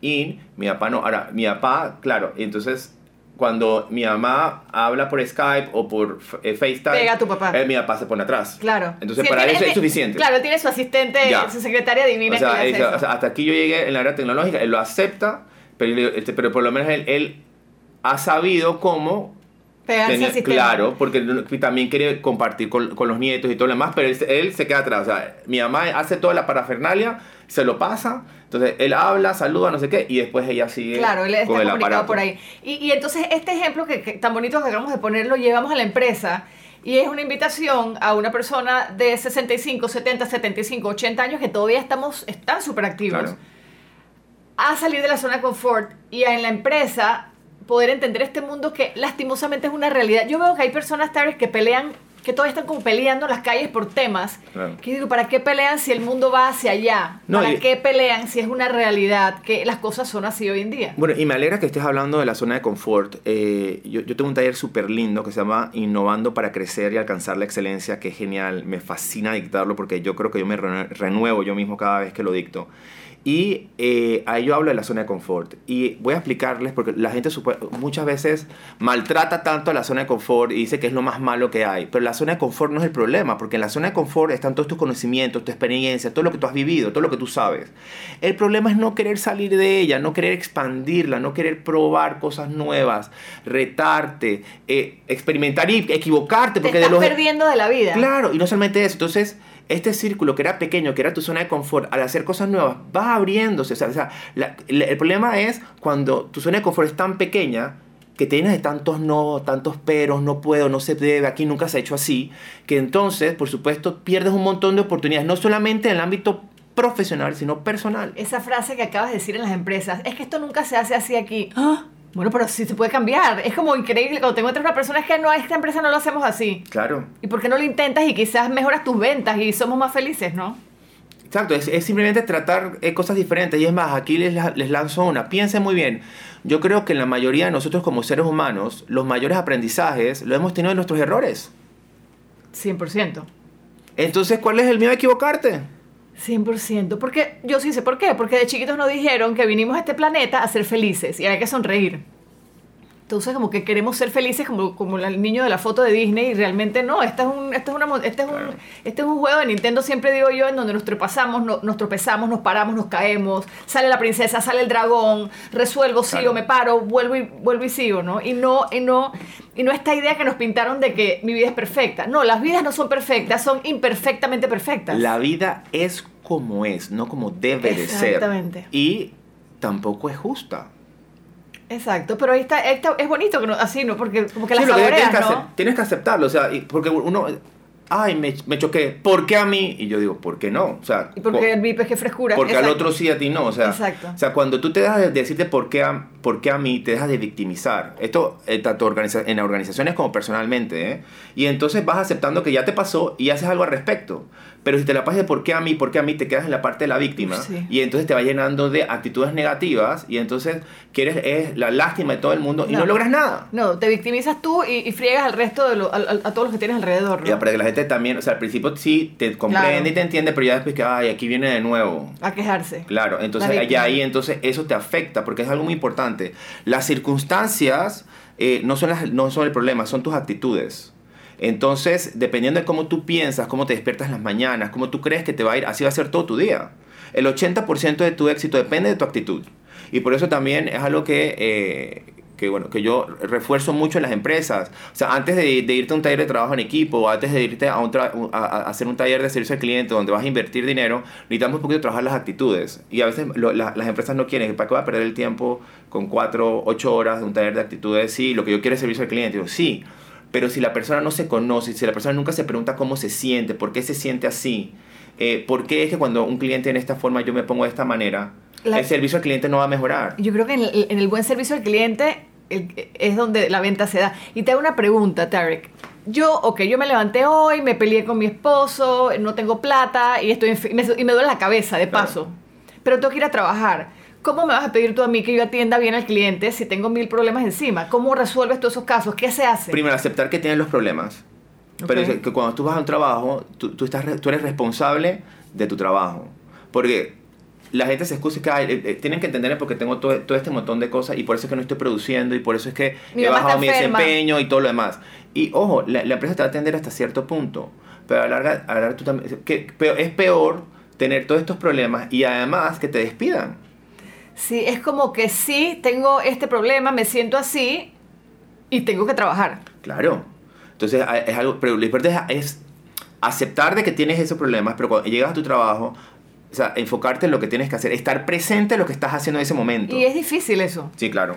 in, mi papá no. Ahora, mi papá, claro, entonces cuando mi mamá habla por Skype o por eh, FaceTime, Pega a tu papá. eh, mi papá se pone atrás. Claro. Entonces, Sí, para él es suficiente. Claro, tiene su asistente, Ya. su secretaria divina O sea, que él hace o sea, hasta aquí yo llegué en la era tecnológica, él lo acepta, pero, este, pero por lo menos él, él ha sabido cómo sistema. claro, porque también quiere compartir con, con los nietos y todo lo demás, pero él, él se queda atrás. O sea, mi mamá hace toda la parafernalia, se lo pasa, entonces él habla, saluda, no sé qué, y después ella sigue Claro, él está con el comunicado aparato. por ahí. Y, y entonces este ejemplo que, que tan bonito que acabamos de poner lo llevamos a la empresa y es una invitación a una persona de 65, 70, 75, 80 años que todavía estamos, están súper activos Claro. a salir de la zona de confort y a en la empresa poder entender este mundo que lastimosamente es una realidad. Yo veo que hay personas Tarek, que pelean, que todavía están como peleando en las calles por temas. Claro. Que digo, ¿para qué pelean si el mundo va hacia allá? No, ¿Para y- qué pelean si es una realidad que las cosas son así hoy en día? Bueno, y me alegra que estés hablando de la zona de confort. Eh, yo, yo tengo un taller súper lindo que se llama Innovando para crecer y alcanzar la excelencia, que es genial. Me fascina dictarlo porque yo creo que yo me renuevo yo mismo cada vez que lo dicto. Y eh, ahí yo hablo de la zona de confort. Y voy a explicarles, porque la gente muchas veces maltrata tanto a la zona de confort y dice que es lo más malo que hay. Pero la zona de confort no es el problema, porque en la zona de confort están todos tus conocimientos, tu experiencia, todo lo que tú has vivido, todo lo que tú sabes. El problema es no querer salir de ella, no querer expandirla, no querer probar cosas nuevas, retarte, eh, experimentar y equivocarte. Te Porque estás de los... perdiendo de la vida. Claro, y no solamente eso. Entonces, este círculo que era pequeño, que era tu zona de confort, al hacer cosas nuevas, va abriéndose. O sea, o sea, la- la- el problema es cuando tu zona de confort es tan pequeña que de tantos no, tantos peros, no puedo, no se debe, aquí nunca se ha hecho así, que entonces, por supuesto, pierdes un montón de oportunidades, no solamente en el ámbito profesional, sino personal. Esa frase que acabas de decir en las empresas, es que esto nunca se hace así aquí. ¡Ah! Bueno, pero sí se puede cambiar. Es como increíble cuando te encuentras una persona, es que no, esta empresa no lo hacemos así. Claro. ¿Y por qué no lo intentas y quizás mejoras tus ventas y somos más felices, no? Exacto, es, es simplemente tratar eh, cosas diferentes. Y es más, aquí les, les lanzo una. Piensen muy bien. Yo creo que en la mayoría de nosotros como seres humanos, los mayores aprendizajes lo hemos tenido de nuestros errores. 100%. Entonces, ¿cuál es el miedo a equivocarte? 100%. Porque yo sí sé por qué. Porque de chiquitos nos dijeron que vinimos a este planeta a ser felices y hay que sonreír. Entonces como que queremos ser felices como, como el niño de la foto de Disney y realmente no, este es un, este es una, este es un, este es un juego de Nintendo, siempre digo yo, en donde nos tropezamos, no- nos tropezamos, nos paramos, nos caemos, sale la princesa, sale el dragón, resuelvo, sigo, Claro. me paro, vuelvo y, vuelvo y sigo, ¿no? Y no, y no, y no esta idea que nos pintaron de que mi vida es perfecta. No, las vidas no son perfectas, son imperfectamente perfectas. La vida es como es, no como debe de ser. Exactamente. Y tampoco es justa. Exacto, pero ahí está, ahí está- es bonito que no, así, ¿no? Porque como que la Sí, lo que saboreas, tienes, que ¿no? acep- tienes que aceptarlo, o sea, porque uno, ay, me, me choqué, ¿por qué a mí? Y yo digo, ¿por qué no? O sea, Y porque co- el VIP es que frescura. porque al exacto. otro sí, a ti no. O sea, Exacto. o sea cuando tú te dejas de decirte por qué a, por qué a mí, te dejas de victimizar. Esto eh, tanto organiza- en organizaciones como personalmente. ¿eh? Y entonces vas aceptando que ya te pasó y haces algo al respecto. Pero si te la pasas de por qué a mí, por qué a mí, te quedas en la parte de la víctima. Sí. Y entonces te va llenando de actitudes negativas. Y entonces quieres es la lástima de todo el mundo y no, No. logras nada. No, te victimizas tú y, y friegas al resto de lo, a, a- a todos los que tienes alrededor, ¿no? Y para que la gente también, o sea, al principio sí te comprende Claro. y te entiende, pero ya después que, ay, aquí viene de nuevo. A quejarse. Claro, entonces allá ahí entonces eso te afecta porque es algo muy importante. Las circunstancias eh, no, son las, no son el problema, son tus actitudes. Entonces, dependiendo de cómo tú piensas, cómo te despiertas en las mañanas, cómo tú crees que te va a ir, así va a ser todo tu día. El 80% de tu éxito depende de tu actitud. Y por eso también es algo que, eh, que, bueno, que yo refuerzo mucho en las empresas. O sea, antes de, de irte a un taller de trabajo en equipo, antes de irte a, un tra- a, hacer un taller de servicio al cliente donde vas a invertir dinero, necesitamos un poquito trabajar las actitudes. Y a veces lo- la- las empresas no quieren. ¿Para qué voy a perder el tiempo con 4, 8 horas de un taller de actitudes? Sí, lo que yo quiero es servicio al cliente. Digo, sí. Pero si la persona no se conoce, si la persona nunca se pregunta cómo se siente, por qué se siente así, eh, por qué es que cuando un cliente en esta forma yo me pongo de esta manera, La- el servicio al cliente no va a mejorar. Yo creo que en el, en el buen servicio al cliente el- es donde la venta se da. Y te hago una pregunta, Tarek. Yo, ok, yo me levanté hoy, me peleé con mi esposo, no tengo plata y, estoy y me, y me duele la cabeza, de Claro. paso. Pero tengo que ir a trabajar. ¿Cómo me vas a pedir tú a mí que yo atienda bien al cliente si tengo mil problemas encima? ¿Cómo resuelves todos esos casos? ¿Qué se hace? Primero, aceptar que tienes los problemas. Pero es que cuando tú vas a un trabajo, tú, tú estás, tú eres responsable de tu trabajo. Porque la gente se excusa que "Ay, eh, eh, tienen que entender porque tengo todo, todo este montón de cosas y por eso es que no estoy produciendo y por eso es que Mi he bajado mi enferma. desempeño y todo lo demás. Y ojo, la, la empresa te va a atender hasta cierto punto. Pero a la larga, a la larga tú también... Que, pero es peor tener todos estos problemas y además que te despidan. Sí, es como que sí, tengo este problema, me siento así y tengo que trabajar. Claro. Entonces, es algo, pero lo importante es aceptar de que tienes esos problemas, pero cuando llegas a tu trabajo, o sea, enfocarte en lo que tienes que hacer, estar presente en lo que estás haciendo en ese momento. Y es difícil eso. Sí, claro.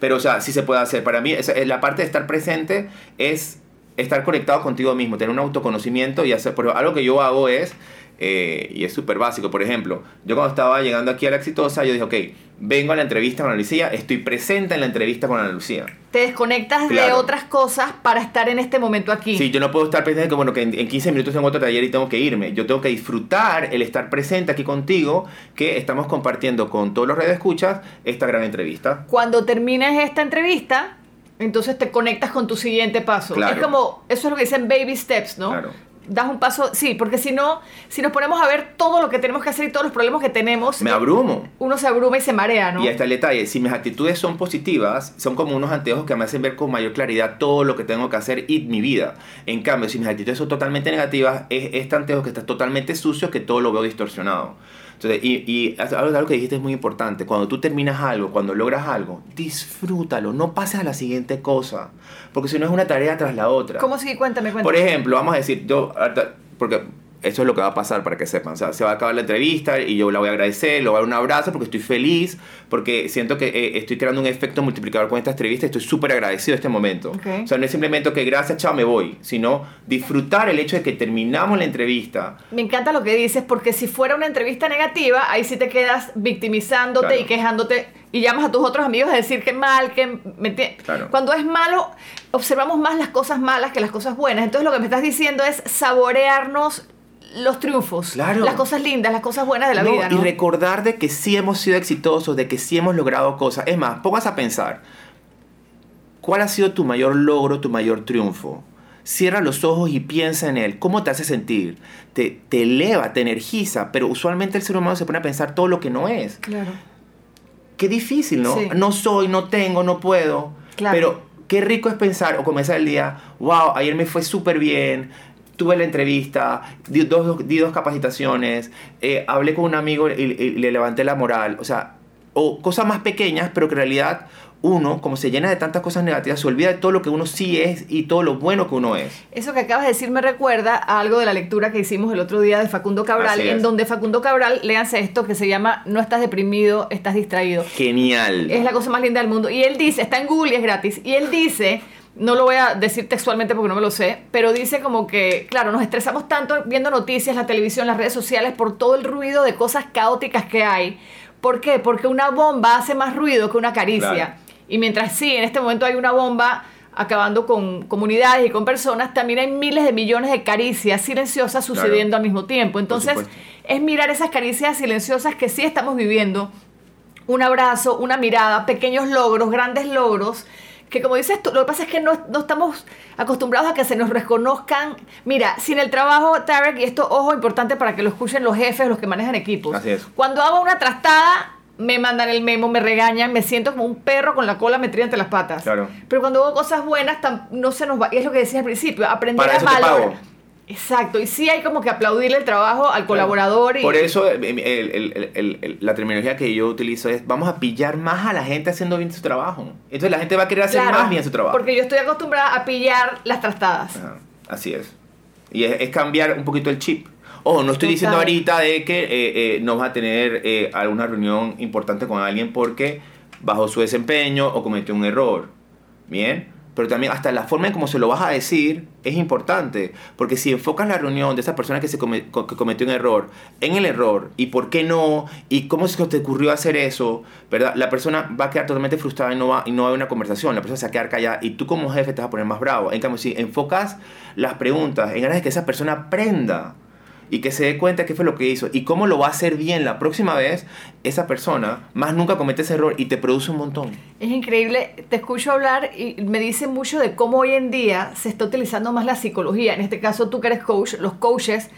Pero, o sea, sí se puede hacer. Para mí, esa- la parte de estar presente es estar conectado contigo mismo, tener un autoconocimiento y hacer. Pero algo que yo hago es, eh, y es súper básico, por ejemplo, yo cuando estaba llegando aquí a la exitosa, yo dije, ok, vengo a la entrevista con Ana Lucía, estoy presente en la entrevista con Ana Lucía. Te desconectas de Claro. otras cosas para estar en este momento aquí. Sí, yo no puedo estar presente que, bueno, que en, en 15 minutos tengo otro taller y tengo que irme. Yo tengo que disfrutar el estar presente aquí contigo, que estamos compartiendo con todos los redes escuchas esta gran entrevista. Cuando termines esta entrevista, entonces te conectas con tu siguiente paso. Claro. Es como, eso es lo que dicen baby steps, ¿no? Claro. Das un paso, sí, porque si no, si nos ponemos a ver todo lo que tenemos que hacer y todos los problemas que tenemos, Me abrumo. uno se abruma y se marea, ¿no? Y está el detalle, si mis actitudes son positivas, son como unos anteojos que me hacen ver con mayor claridad todo lo que tengo que hacer y mi vida. En cambio, si mis actitudes son totalmente negativas, es este anteojo que está totalmente sucio que todo lo veo distorsionado. Entonces, y, y algo, algo que dijiste es muy importante, cuando tú terminas algo, cuando logras algo, disfrútalo, no pases a la siguiente cosa, porque si no es una tarea tras la otra. ¿Cómo sigue? Cuéntame, cuéntame. Por ejemplo, vamos a decir, yo, porque eso es lo que va a pasar para que sepan. O sea, se va a acabar la entrevista y yo la voy a agradecer, le voy a dar un abrazo porque estoy feliz, porque siento que eh, estoy creando un efecto multiplicador con esta entrevista y estoy súper agradecido de este momento. O sea, no es simplemente que gracias, chao, me voy, sino disfrutar el hecho de que terminamos la entrevista. Me encanta lo que dices, porque si fuera una entrevista negativa, ahí sí te quedas victimizándote Claro. y quejándote y llamas a tus otros amigos a decir que mal, que... ¿me? Claro. Cuando es malo, observamos más las cosas malas que las cosas buenas. Entonces lo que me estás diciendo es saborearnos los triunfos, Claro. las cosas lindas, las cosas buenas de la No, vida. ¿no? Y recordar de que sí hemos sido exitosos, de que sí hemos logrado cosas. Es más, pongas a pensar, ¿cuál ha sido tu mayor logro, tu mayor triunfo? Cierra los ojos y piensa en él. ¿Cómo te hace sentir? Te, te eleva, te energiza, pero usualmente el ser humano se pone a pensar todo lo que no es. Claro. Qué difícil, ¿no? Sí. No soy, no tengo, no puedo. Claro. Pero qué rico es pensar o comenzar el día, wow, ayer me fue súper bien, tuve la entrevista, di dos, di dos capacitaciones, eh, hablé con un amigo y, y le levanté la moral. O sea, o cosas más pequeñas, pero que en realidad uno, como se llena de tantas cosas negativas, se olvida de todo lo que uno sí es y todo lo bueno que uno es. Eso que acabas de decir me recuerda a algo de la lectura que hicimos el otro día de Facundo Cabral, en donde Facundo Cabral, léanse esto que se llama No estás deprimido, estás distraído. Genial. Es la cosa más linda del mundo. Y él dice, está en Google y es gratis, y él dice, no lo voy a decir textualmente porque no me lo sé, pero dice como que, claro, nos estresamos tanto viendo noticias, la televisión, las redes sociales, por todo el ruido de cosas caóticas que hay. ¿Por qué? Porque una bomba hace más ruido que una caricia. Claro. Y mientras sí, en este momento hay una bomba acabando con comunidades y con personas, también hay miles de millones de caricias silenciosas sucediendo al mismo tiempo. Entonces, es mirar esas caricias silenciosas que sí estamos viviendo, un abrazo, una mirada, pequeños logros, grandes logros, que como dices tú, lo que pasa es que no, no estamos acostumbrados a que se nos reconozcan. Mira, sin el trabajo, Tarek, y esto, ojo, importante para que lo escuchen los jefes, los que manejan equipos. Así es. Cuando hago una trastada, me mandan el memo, me regañan, me siento como un perro con la cola metida entre las patas. Claro. Pero cuando hago cosas buenas, no se nos va. Y es lo que decía al principio, aprender Para a valorar. Exacto, y sí hay como que aplaudirle el trabajo al colaborador. Y, Por eso eh, el- el- el- el- el- la terminología que yo utilizo es vamos a pillar más a la gente haciendo bien su trabajo. Entonces la gente va a querer hacer Claro, más bien su trabajo. Porque yo estoy acostumbrada a pillar las trastadas. Ajá, así es. Y es, es cambiar un poquito el chip. Ojo, no estoy diciendo ahorita de que eh, eh, no vas a tener eh, alguna reunión importante con alguien porque bajó su desempeño o cometió un error. Bien. Pero también hasta la forma en cómo se lo vas a decir es importante. Porque si enfocas la reunión de esa persona que, se come- co- que cometió un error en el error y por qué no y cómo se te ocurrió hacer eso, ¿verdad? La persona va a quedar totalmente frustrada y no va, y no va a haber una conversación. La persona se va a quedar callada y tú como jefe te vas a poner más bravo. En cambio, si enfocas las preguntas en ganas de que esa persona aprenda y que se dé cuenta qué fue lo que hizo y cómo lo va a hacer bien la próxima vez, esa persona más nunca comete ese error y te produce un montón. Es increíble, te escucho hablar y me dice mucho de cómo hoy en día se está utilizando más la psicología. En este caso, tú que eres coach, los coaches,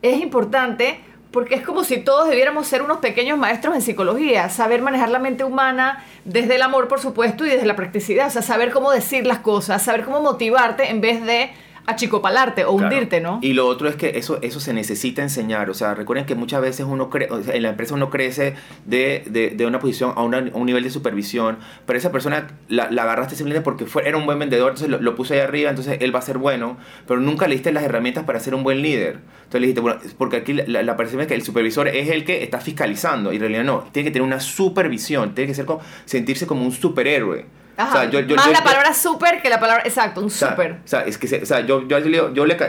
es importante porque es como si todos debiéramos ser unos pequeños maestros en psicología, saber manejar la mente humana desde el amor, por supuesto, y desde la practicidad, o sea, saber cómo decir las cosas, saber cómo motivarte en vez de achicopalarte o Claro. hundirte, ¿no? Y lo otro es que eso, eso se necesita enseñar. O sea, recuerden que muchas veces uno cre o sea, en la empresa uno crece de, de, de una posición a, una- a un nivel de supervisión, pero esa persona la, la agarraste simplemente porque fue, era un buen vendedor, entonces lo, lo puso ahí arriba, entonces él va a ser bueno, pero nunca le diste las herramientas para ser un buen líder. Entonces le dijiste, bueno, porque aquí la, la, es que el supervisor es el que está fiscalizando, y en realidad no, tiene que tener una supervisión, tiene que ser como, sentirse como un superhéroe. Ajá, O sea, yo- yo- más yo- la palabra super que la palabra, exacto, un o sea, super. O sea, es que se- o sea, yo, yo, le,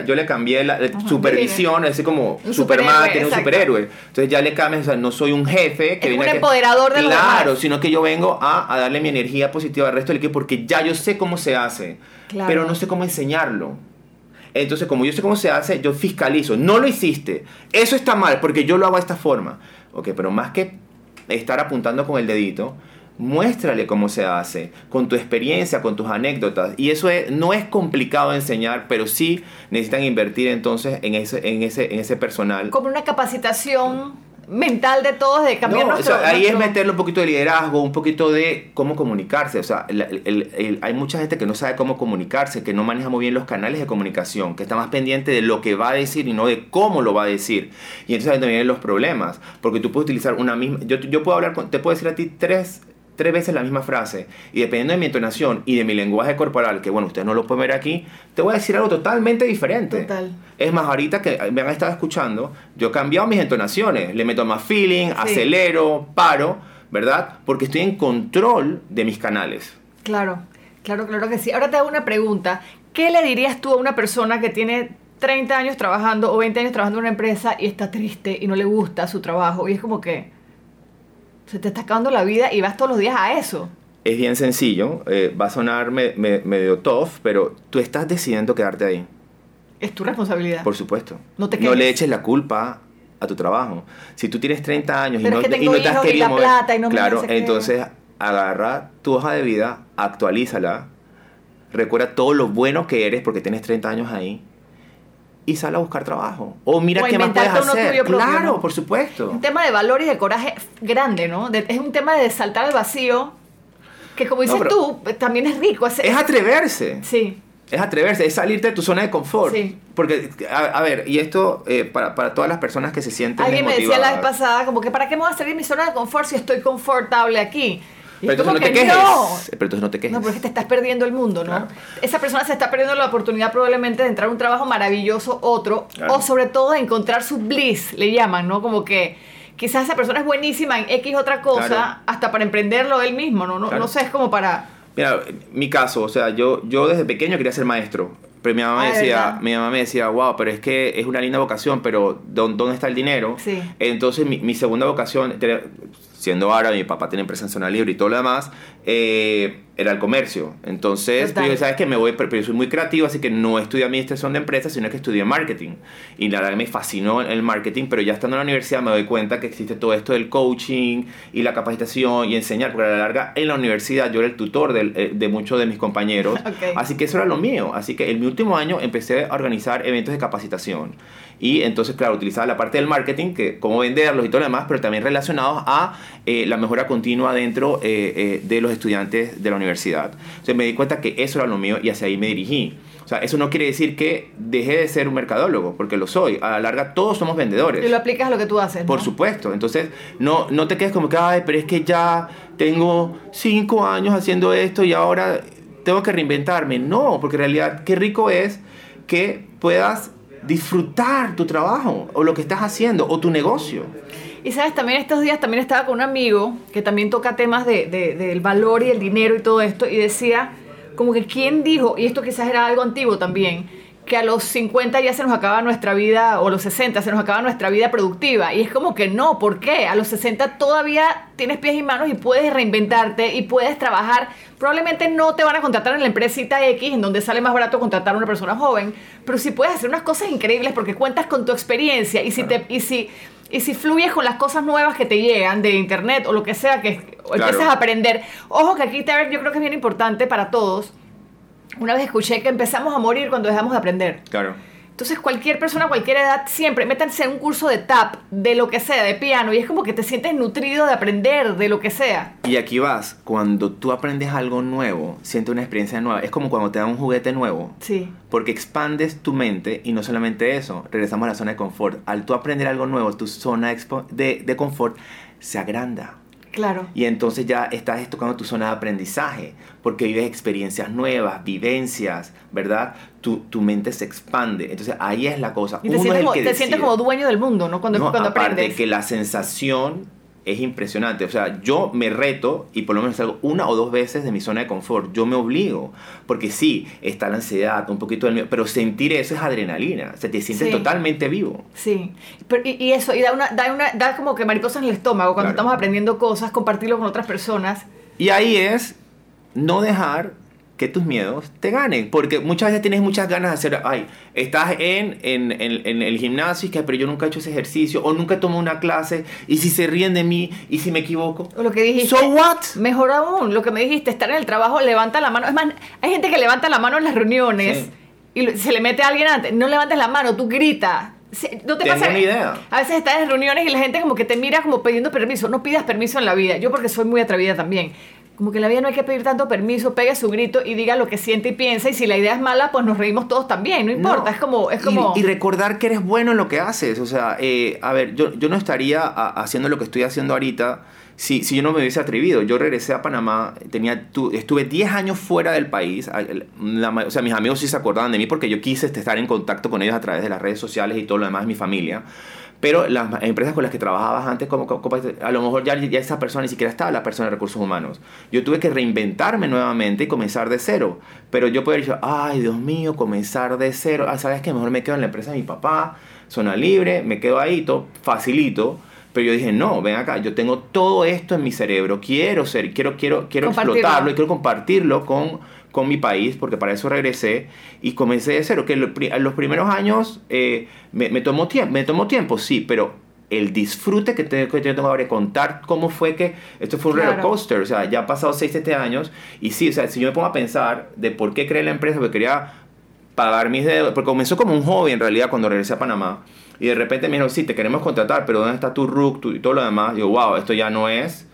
yo le cambié la, la supervisión, así como Un Superman tiene un superhéroe. Entonces ya le cambias, o sea, no soy un jefe que Es viene un a que- empoderador de los Claro, demás. sino que yo vengo a, a darle mi energía positiva al resto del equipo porque ya yo sé cómo se hace, Claro. pero no sé cómo enseñarlo. Entonces, como yo sé cómo se hace, yo fiscalizo. No lo hiciste. Eso está mal porque yo lo hago de esta forma. Ok, pero más que estar apuntando con el dedito, muéstrale cómo se hace, con tu experiencia, con tus anécdotas. Y eso es- no es complicado de enseñar, pero sí necesitan invertir entonces en ese, en ese, en ese personal. como una capacitación mental de todos de cambiar No, o nuestro, sea, ahí es meterle un poquito de liderazgo, un poquito de cómo comunicarse. O sea, el- el- el- el- hay mucha gente que no sabe cómo comunicarse, que no maneja muy bien los canales de comunicación, que está más pendiente de lo que va a decir y no de cómo lo va a decir. Y entonces ahí vienen los problemas, porque tú puedes utilizar una misma... Yo, yo puedo hablar, con- te puedo decir a ti tres tres veces la misma frase y dependiendo de mi entonación y de mi lenguaje corporal, que bueno, ustedes no lo pueden ver aquí, te voy a decir algo totalmente diferente. Total. Es más, ahorita que me han estado escuchando, yo he cambiado mis entonaciones, le meto más feeling, acelero, paro, ¿verdad? Porque estoy en control de mis canales. Claro, claro, claro que sí. Ahora te hago una pregunta. ¿Qué le dirías tú a una persona que tiene 30 años trabajando o 20 años trabajando en una empresa y está triste y no le gusta su trabajo? Y es como que se te está acabando la vida y vas todos los días a eso. Es bien sencillo, eh, va a sonar me- me- medio tough, pero tú estás decidiendo quedarte ahí, Es tu responsabilidad. por supuesto. No te no le eches la culpa a tu trabajo. Si tú tienes 30 años y no, es que y no te has querido mover, plata y no claro, entonces agarra tu hoja de vida, actualízala, recuerda todo lo bueno que eres porque tienes 30 años ahí y sal a buscar trabajo. O mira O qué más puedes hacer. tuyo propio, claro, ¿no? por supuesto. Un tema de valor y de coraje grande, ¿no? De- es un tema de saltar al vacío. Que como dices No, tú, también es rico. Es, Es atreverse. Sí. Es atreverse, es salirte de tu zona de confort. Sí. Porque, a, a ver, y esto eh, para, para todas las personas que se sienten Alguien me decía la vez pasada, como que ¿para qué me voy a salir de mi zona de confort si estoy confortable aquí? Pero entonces no te que quejes. no. Pero entonces no te quejes. No, pero es que te estás perdiendo el mundo, ¿no? Claro. Esa persona se está perdiendo la oportunidad probablemente de entrar a un trabajo maravilloso, otro, Claro. o sobre todo de encontrar su bliss, le llaman, ¿no? Como que quizás esa persona es buenísima en X otra cosa, Claro. hasta para emprenderlo él mismo, ¿no? No, no sé, es como para... Mira, mi caso, o sea, yo, yo desde pequeño quería ser maestro. Pero mi mamá, Ah, me ¿de decía, mi mamá me decía, wow, pero es que es una linda vocación, pero ¿dó- ¿dónde está el dinero? Sí. Entonces mi, mi segunda vocación, siendo árabe, mi papá tiene empresa en zona libre y todo lo demás, eh, era el comercio. Entonces, pues, yo, ¿sabes que Me voy, pero yo soy muy creativo, así que no estudié administración de empresas, sino que estudié marketing. Y la verdad me fascinó el marketing, pero ya estando en la universidad me doy cuenta que existe todo esto del coaching y la capacitación y enseñar, porque a la larga en la universidad yo era el tutor del- eh, de, muchos de mis compañeros. Ok. Así que eso era lo mío. Así que en mi último año empecé a organizar eventos de capacitación. Y entonces, claro, utilizaba la parte del marketing, que cómo venderlos y todo lo demás, pero también relacionados a eh, la mejora continua dentro eh, eh, de los estudiantes de la universidad. Entonces me di cuenta que eso era lo mío y hacia ahí me dirigí. O sea, eso no quiere decir que dejé de ser un mercadólogo, porque lo soy. A la larga todos somos vendedores. Y lo aplicas a lo que tú haces, Por ¿no? supuesto. Entonces, no, no te quedes como que, ay, pero es que ya tengo cinco años haciendo esto y ahora tengo que reinventarme. No, porque en realidad, qué rico es que puedas disfrutar tu trabajo o lo que estás haciendo o tu negocio. Y sabes, también estos días también estaba con un amigo que también toca temas de, de- del valor y el dinero y todo esto, y decía, como que quién dijo, y esto quizás era algo antiguo también, que a los 50 ya se nos acaba nuestra vida, o a los 60 se nos acaba nuestra vida productiva. Y es como que no, ¿por qué? A los 60 todavía tienes pies y manos y puedes reinventarte y puedes trabajar. Probablemente no te van a contratar en la empresita X, en donde sale más barato contratar a una persona joven, pero sí puedes hacer unas cosas increíbles porque cuentas con tu experiencia y si, te, y si, y si fluyes con las cosas nuevas que te llegan de internet o lo que sea, que o Claro. empiezas a aprender. Ojo que aquí Tarek, yo creo que es bien importante para todos. Una vez escuché que empezamos a morir cuando dejamos de aprender. Claro. Entonces cualquier persona cualquier edad siempre métanse en un curso de tap, de lo que sea, de piano, y es como que te sientes nutrido de aprender, de lo que sea. Y aquí vas, cuando tú aprendes algo nuevo, sientes una experiencia nueva. Es como cuando te dan un juguete nuevo. Sí. Porque expandes tu mente y no solamente eso, regresamos a la zona de confort. Al tú aprender algo nuevo, tu zona de, de confort se agranda. Claro. Y entonces ya estás tocando tu zona de aprendizaje, porque vives experiencias nuevas, vivencias, ¿verdad? Tu, tu mente se expande. Entonces ahí es la cosa. Y te, Uno sientes, es el como, que te sientes decide. como dueño del mundo, ¿no? Cuando, No, cuando aparte aprendes. que la sensación es impresionante. O sea, yo me reto y por lo menos salgo una o dos veces de mi zona de confort. Yo me obligo. Porque sí, está la ansiedad, un poquito del miedo, pero sentir eso es adrenalina. O sea, te sientes Sí. totalmente vivo. Sí, Pero- y, y eso, y da, una, da, una, da como que mariposas en el estómago cuando Claro. estamos aprendiendo cosas, compartirlo con otras personas. Y ahí es no dejar que tus miedos te ganen. Porque muchas veces tienes muchas ganas de hacer, ay, estás en, en, en- en el gimnasio y que, pero yo nunca he hecho ese ejercicio, o nunca tomo una clase, y si se ríen de mí, y si me equivoco. Lo que dijiste. So what? Mejor aún, lo que me dijiste, estar en el trabajo, levanta la mano. Es más, hay gente que levanta la mano en las reuniones Sí. y se le mete a alguien antes. No levantes la mano, tú gritas. No te Tengo pasa una idea. A veces estás en reuniones y la gente como que te mira como pidiendo permiso. No pidas permiso en la vida. Yo porque soy muy atrevida también. Como que en la vida no hay que pedir tanto permiso, pegue su grito y diga lo que siente y piensa. Y si la idea es mala, pues nos reímos todos también. No importa, No. es como... Es Y- como Y, recordar que eres bueno en lo que haces. O sea, eh, a ver, yo, yo no estaría a- haciendo lo que estoy haciendo ahorita si, si yo no me hubiese atrevido. Yo regresé a Panamá, tenía, tu- estuve 10 años fuera del país. La o sea, mis amigos sí se acordaban de mí porque yo quise estar en contacto con ellos a través de las redes sociales y todo lo demás de mi familia. Pero las empresas con las que trabajabas antes, como, como- a lo mejor ya, ya esa persona ni siquiera estaba la persona de recursos humanos. Yo tuve que reinventarme nuevamente y comenzar de cero. Pero yo podría decir, ay, Dios mío, comenzar de cero. Ah, ¿sabes qué? Mejor me quedo en la empresa de mi papá, zona libre, me quedo ahí, todo facilito. Pero yo dije, no, ven acá, yo tengo todo esto en mi cerebro, quiero ser, quiero, quiero, quiero explotarlo y quiero compartirlo con, con mi país, porque para eso regresé y comencé de cero. Que los primeros años eh, me, me tomó tiempo, me tomó tiempo, sí, pero el disfrute que, te, que yo tengo ahora contar cómo fue que esto fue un Claro. roller coaster, o sea, ya han pasado 6, 7 años y sí, o sea, si yo me pongo a pensar de por qué creé la empresa, porque quería pagar mis deudas, porque comenzó como un hobby en realidad cuando regresé a Panamá y de repente me dijeron, sí, te queremos contratar, pero ¿dónde está tu RUC tu- y todo lo demás? Digo, wow, esto ya no es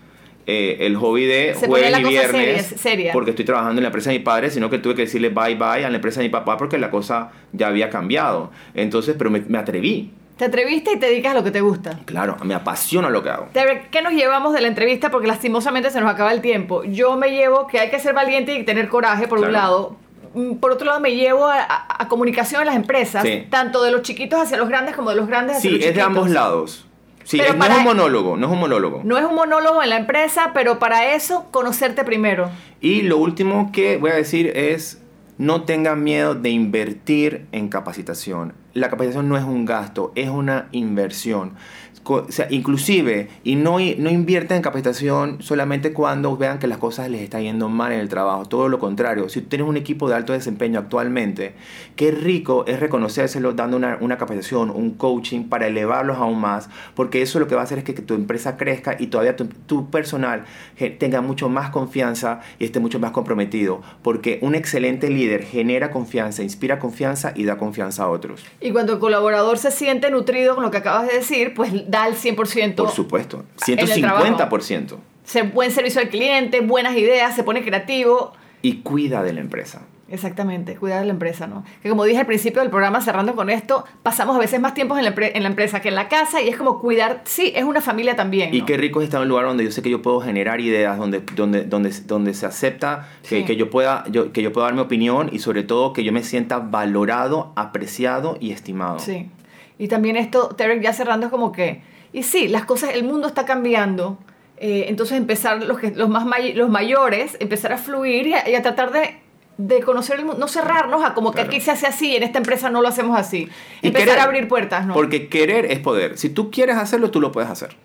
eh, el hobby de Se jueves la y viernes seria, seria. porque estoy trabajando en la empresa de mi padre, sino que tuve que decirle bye bye a la empresa de mi papá porque la cosa ya había cambiado. Entonces, pero me, me atreví. Te atreviste y te dedicas a lo que te gusta. Claro, me apasiona lo que hago. ¿Qué nos llevamos de la entrevista? Porque lastimosamente se nos acaba el tiempo. Yo me llevo que hay que ser valiente y tener coraje, por un lado. Mm, Por otro lado, me llevo a, a- a comunicación en las empresas, Sí. tanto de los chiquitos hacia los grandes como de los grandes hacia Sí, los es de chiquitos. ambos lados. Sí, Pero no es un monólogo, no es un monólogo. No es un monólogo en la empresa, pero para eso, conocerte primero. Y lo último que voy a decir es, no tengan miedo de invertir en capacitación. La capacitación no es un gasto, es una inversión. O sea, inclusive, y no, no inviertan en capacitación solamente cuando vean que las cosas les están yendo mal en el trabajo. Todo lo contrario, si tú tienes un equipo de alto desempeño actualmente, qué rico es reconocérselo dando una, una capacitación, un coaching para elevarlos aún más, porque eso lo que va a hacer es que, tu empresa crezca y todavía tu, personal tenga mucho más confianza y esté mucho más comprometido, porque un excelente líder genera confianza, inspira confianza y da confianza a otros. Y cuando el colaborador se siente nutrido con lo que acabas de decir, pues da el 100%. Por supuesto, en el trabajo. 150%. Se, buen servicio al cliente, buenas ideas, se pone creativo. Y cuida de la empresa. Exactamente, cuidar de la empresa, ¿no? Que como dije al principio del programa, cerrando con esto, pasamos a veces más tiempo en la, en la empresa que en la casa y es como cuidar, sí, es una familia también. Y qué rico es estar en un lugar donde yo sé que yo puedo generar ideas, donde, donde, donde, donde se acepta que, Sí. que yo pueda, yo, que yo pueda dar mi opinión y sobre todo que yo me sienta valorado, apreciado y estimado. Sí. Y también esto, Terek, ya cerrando, es como que, y sí, las cosas, el mundo está cambiando. eh, entonces empezar los, que, los más may- los mayores, empezar a fluir y a, y a tratar de, de conocer el mundo, no cerrarnos a como Claro. que aquí se hace así y en esta empresa no lo hacemos así. Y empezar querer, a abrir puertas, ¿no? Porque querer es poder. Si tú quieres hacerlo, tú lo puedes hacer.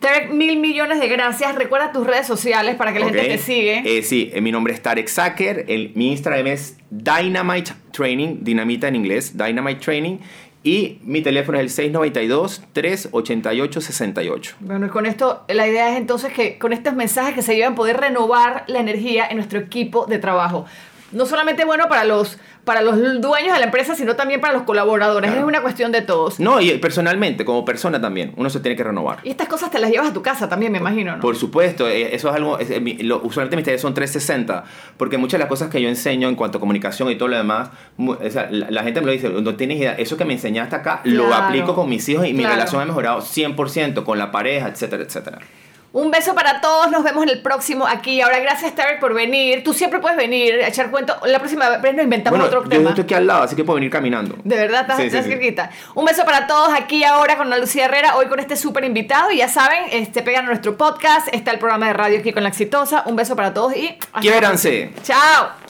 Terek, mil millones de gracias. Recuerda tus redes sociales para que la ¿ok? gente te sigue. Eh, sí, eh, mi nombre es Tarek Sacker. El, mi Instagram es Dynamite Training, dinamita en inglés, Dynamite Training. Y mi teléfono es el 692-388-68. Bueno, y con esto, la idea es entonces que con estos mensajes que se llevan poder renovar la energía en nuestro equipo de trabajo. No solamente bueno para los, para los dueños de la empresa, sino también para los colaboradores. Claro. Es una cuestión de todos. No, y personalmente, como persona también, uno se tiene que renovar. Y estas cosas te las llevas a tu casa también, me imagino, ¿no? Por supuesto, eh, eso es algo, es- eh, lo- usualmente mis talleres son 360, porque muchas de las cosas que yo enseño en cuanto a comunicación y todo lo demás, o sea, la, la gente me lo dice, no tienes idea, eso que me enseñaste acá, lo Claro. aplico con mis hijos y mi Claro. relación ha mejorado 100% con la pareja, etcétera, etcétera. Un beso para todos, nos vemos en el próximo aquí. Ahora, gracias, Tarek, por venir. Tú siempre puedes venir a echar cuento. La próxima vez nos inventamos Bueno, otro yo tema. estoy aquí al lado, así que puedo venir caminando. De verdad, estás, Sí, sí, estás sí. cerquita. Un beso para todos aquí ahora con Ana Lucía Herrera, hoy con este súper invitado. Y ya saben, este, pegan a nuestro podcast, está el programa de radio aquí con La Exitosa. Un beso para todos y... Quiéranse. Chao.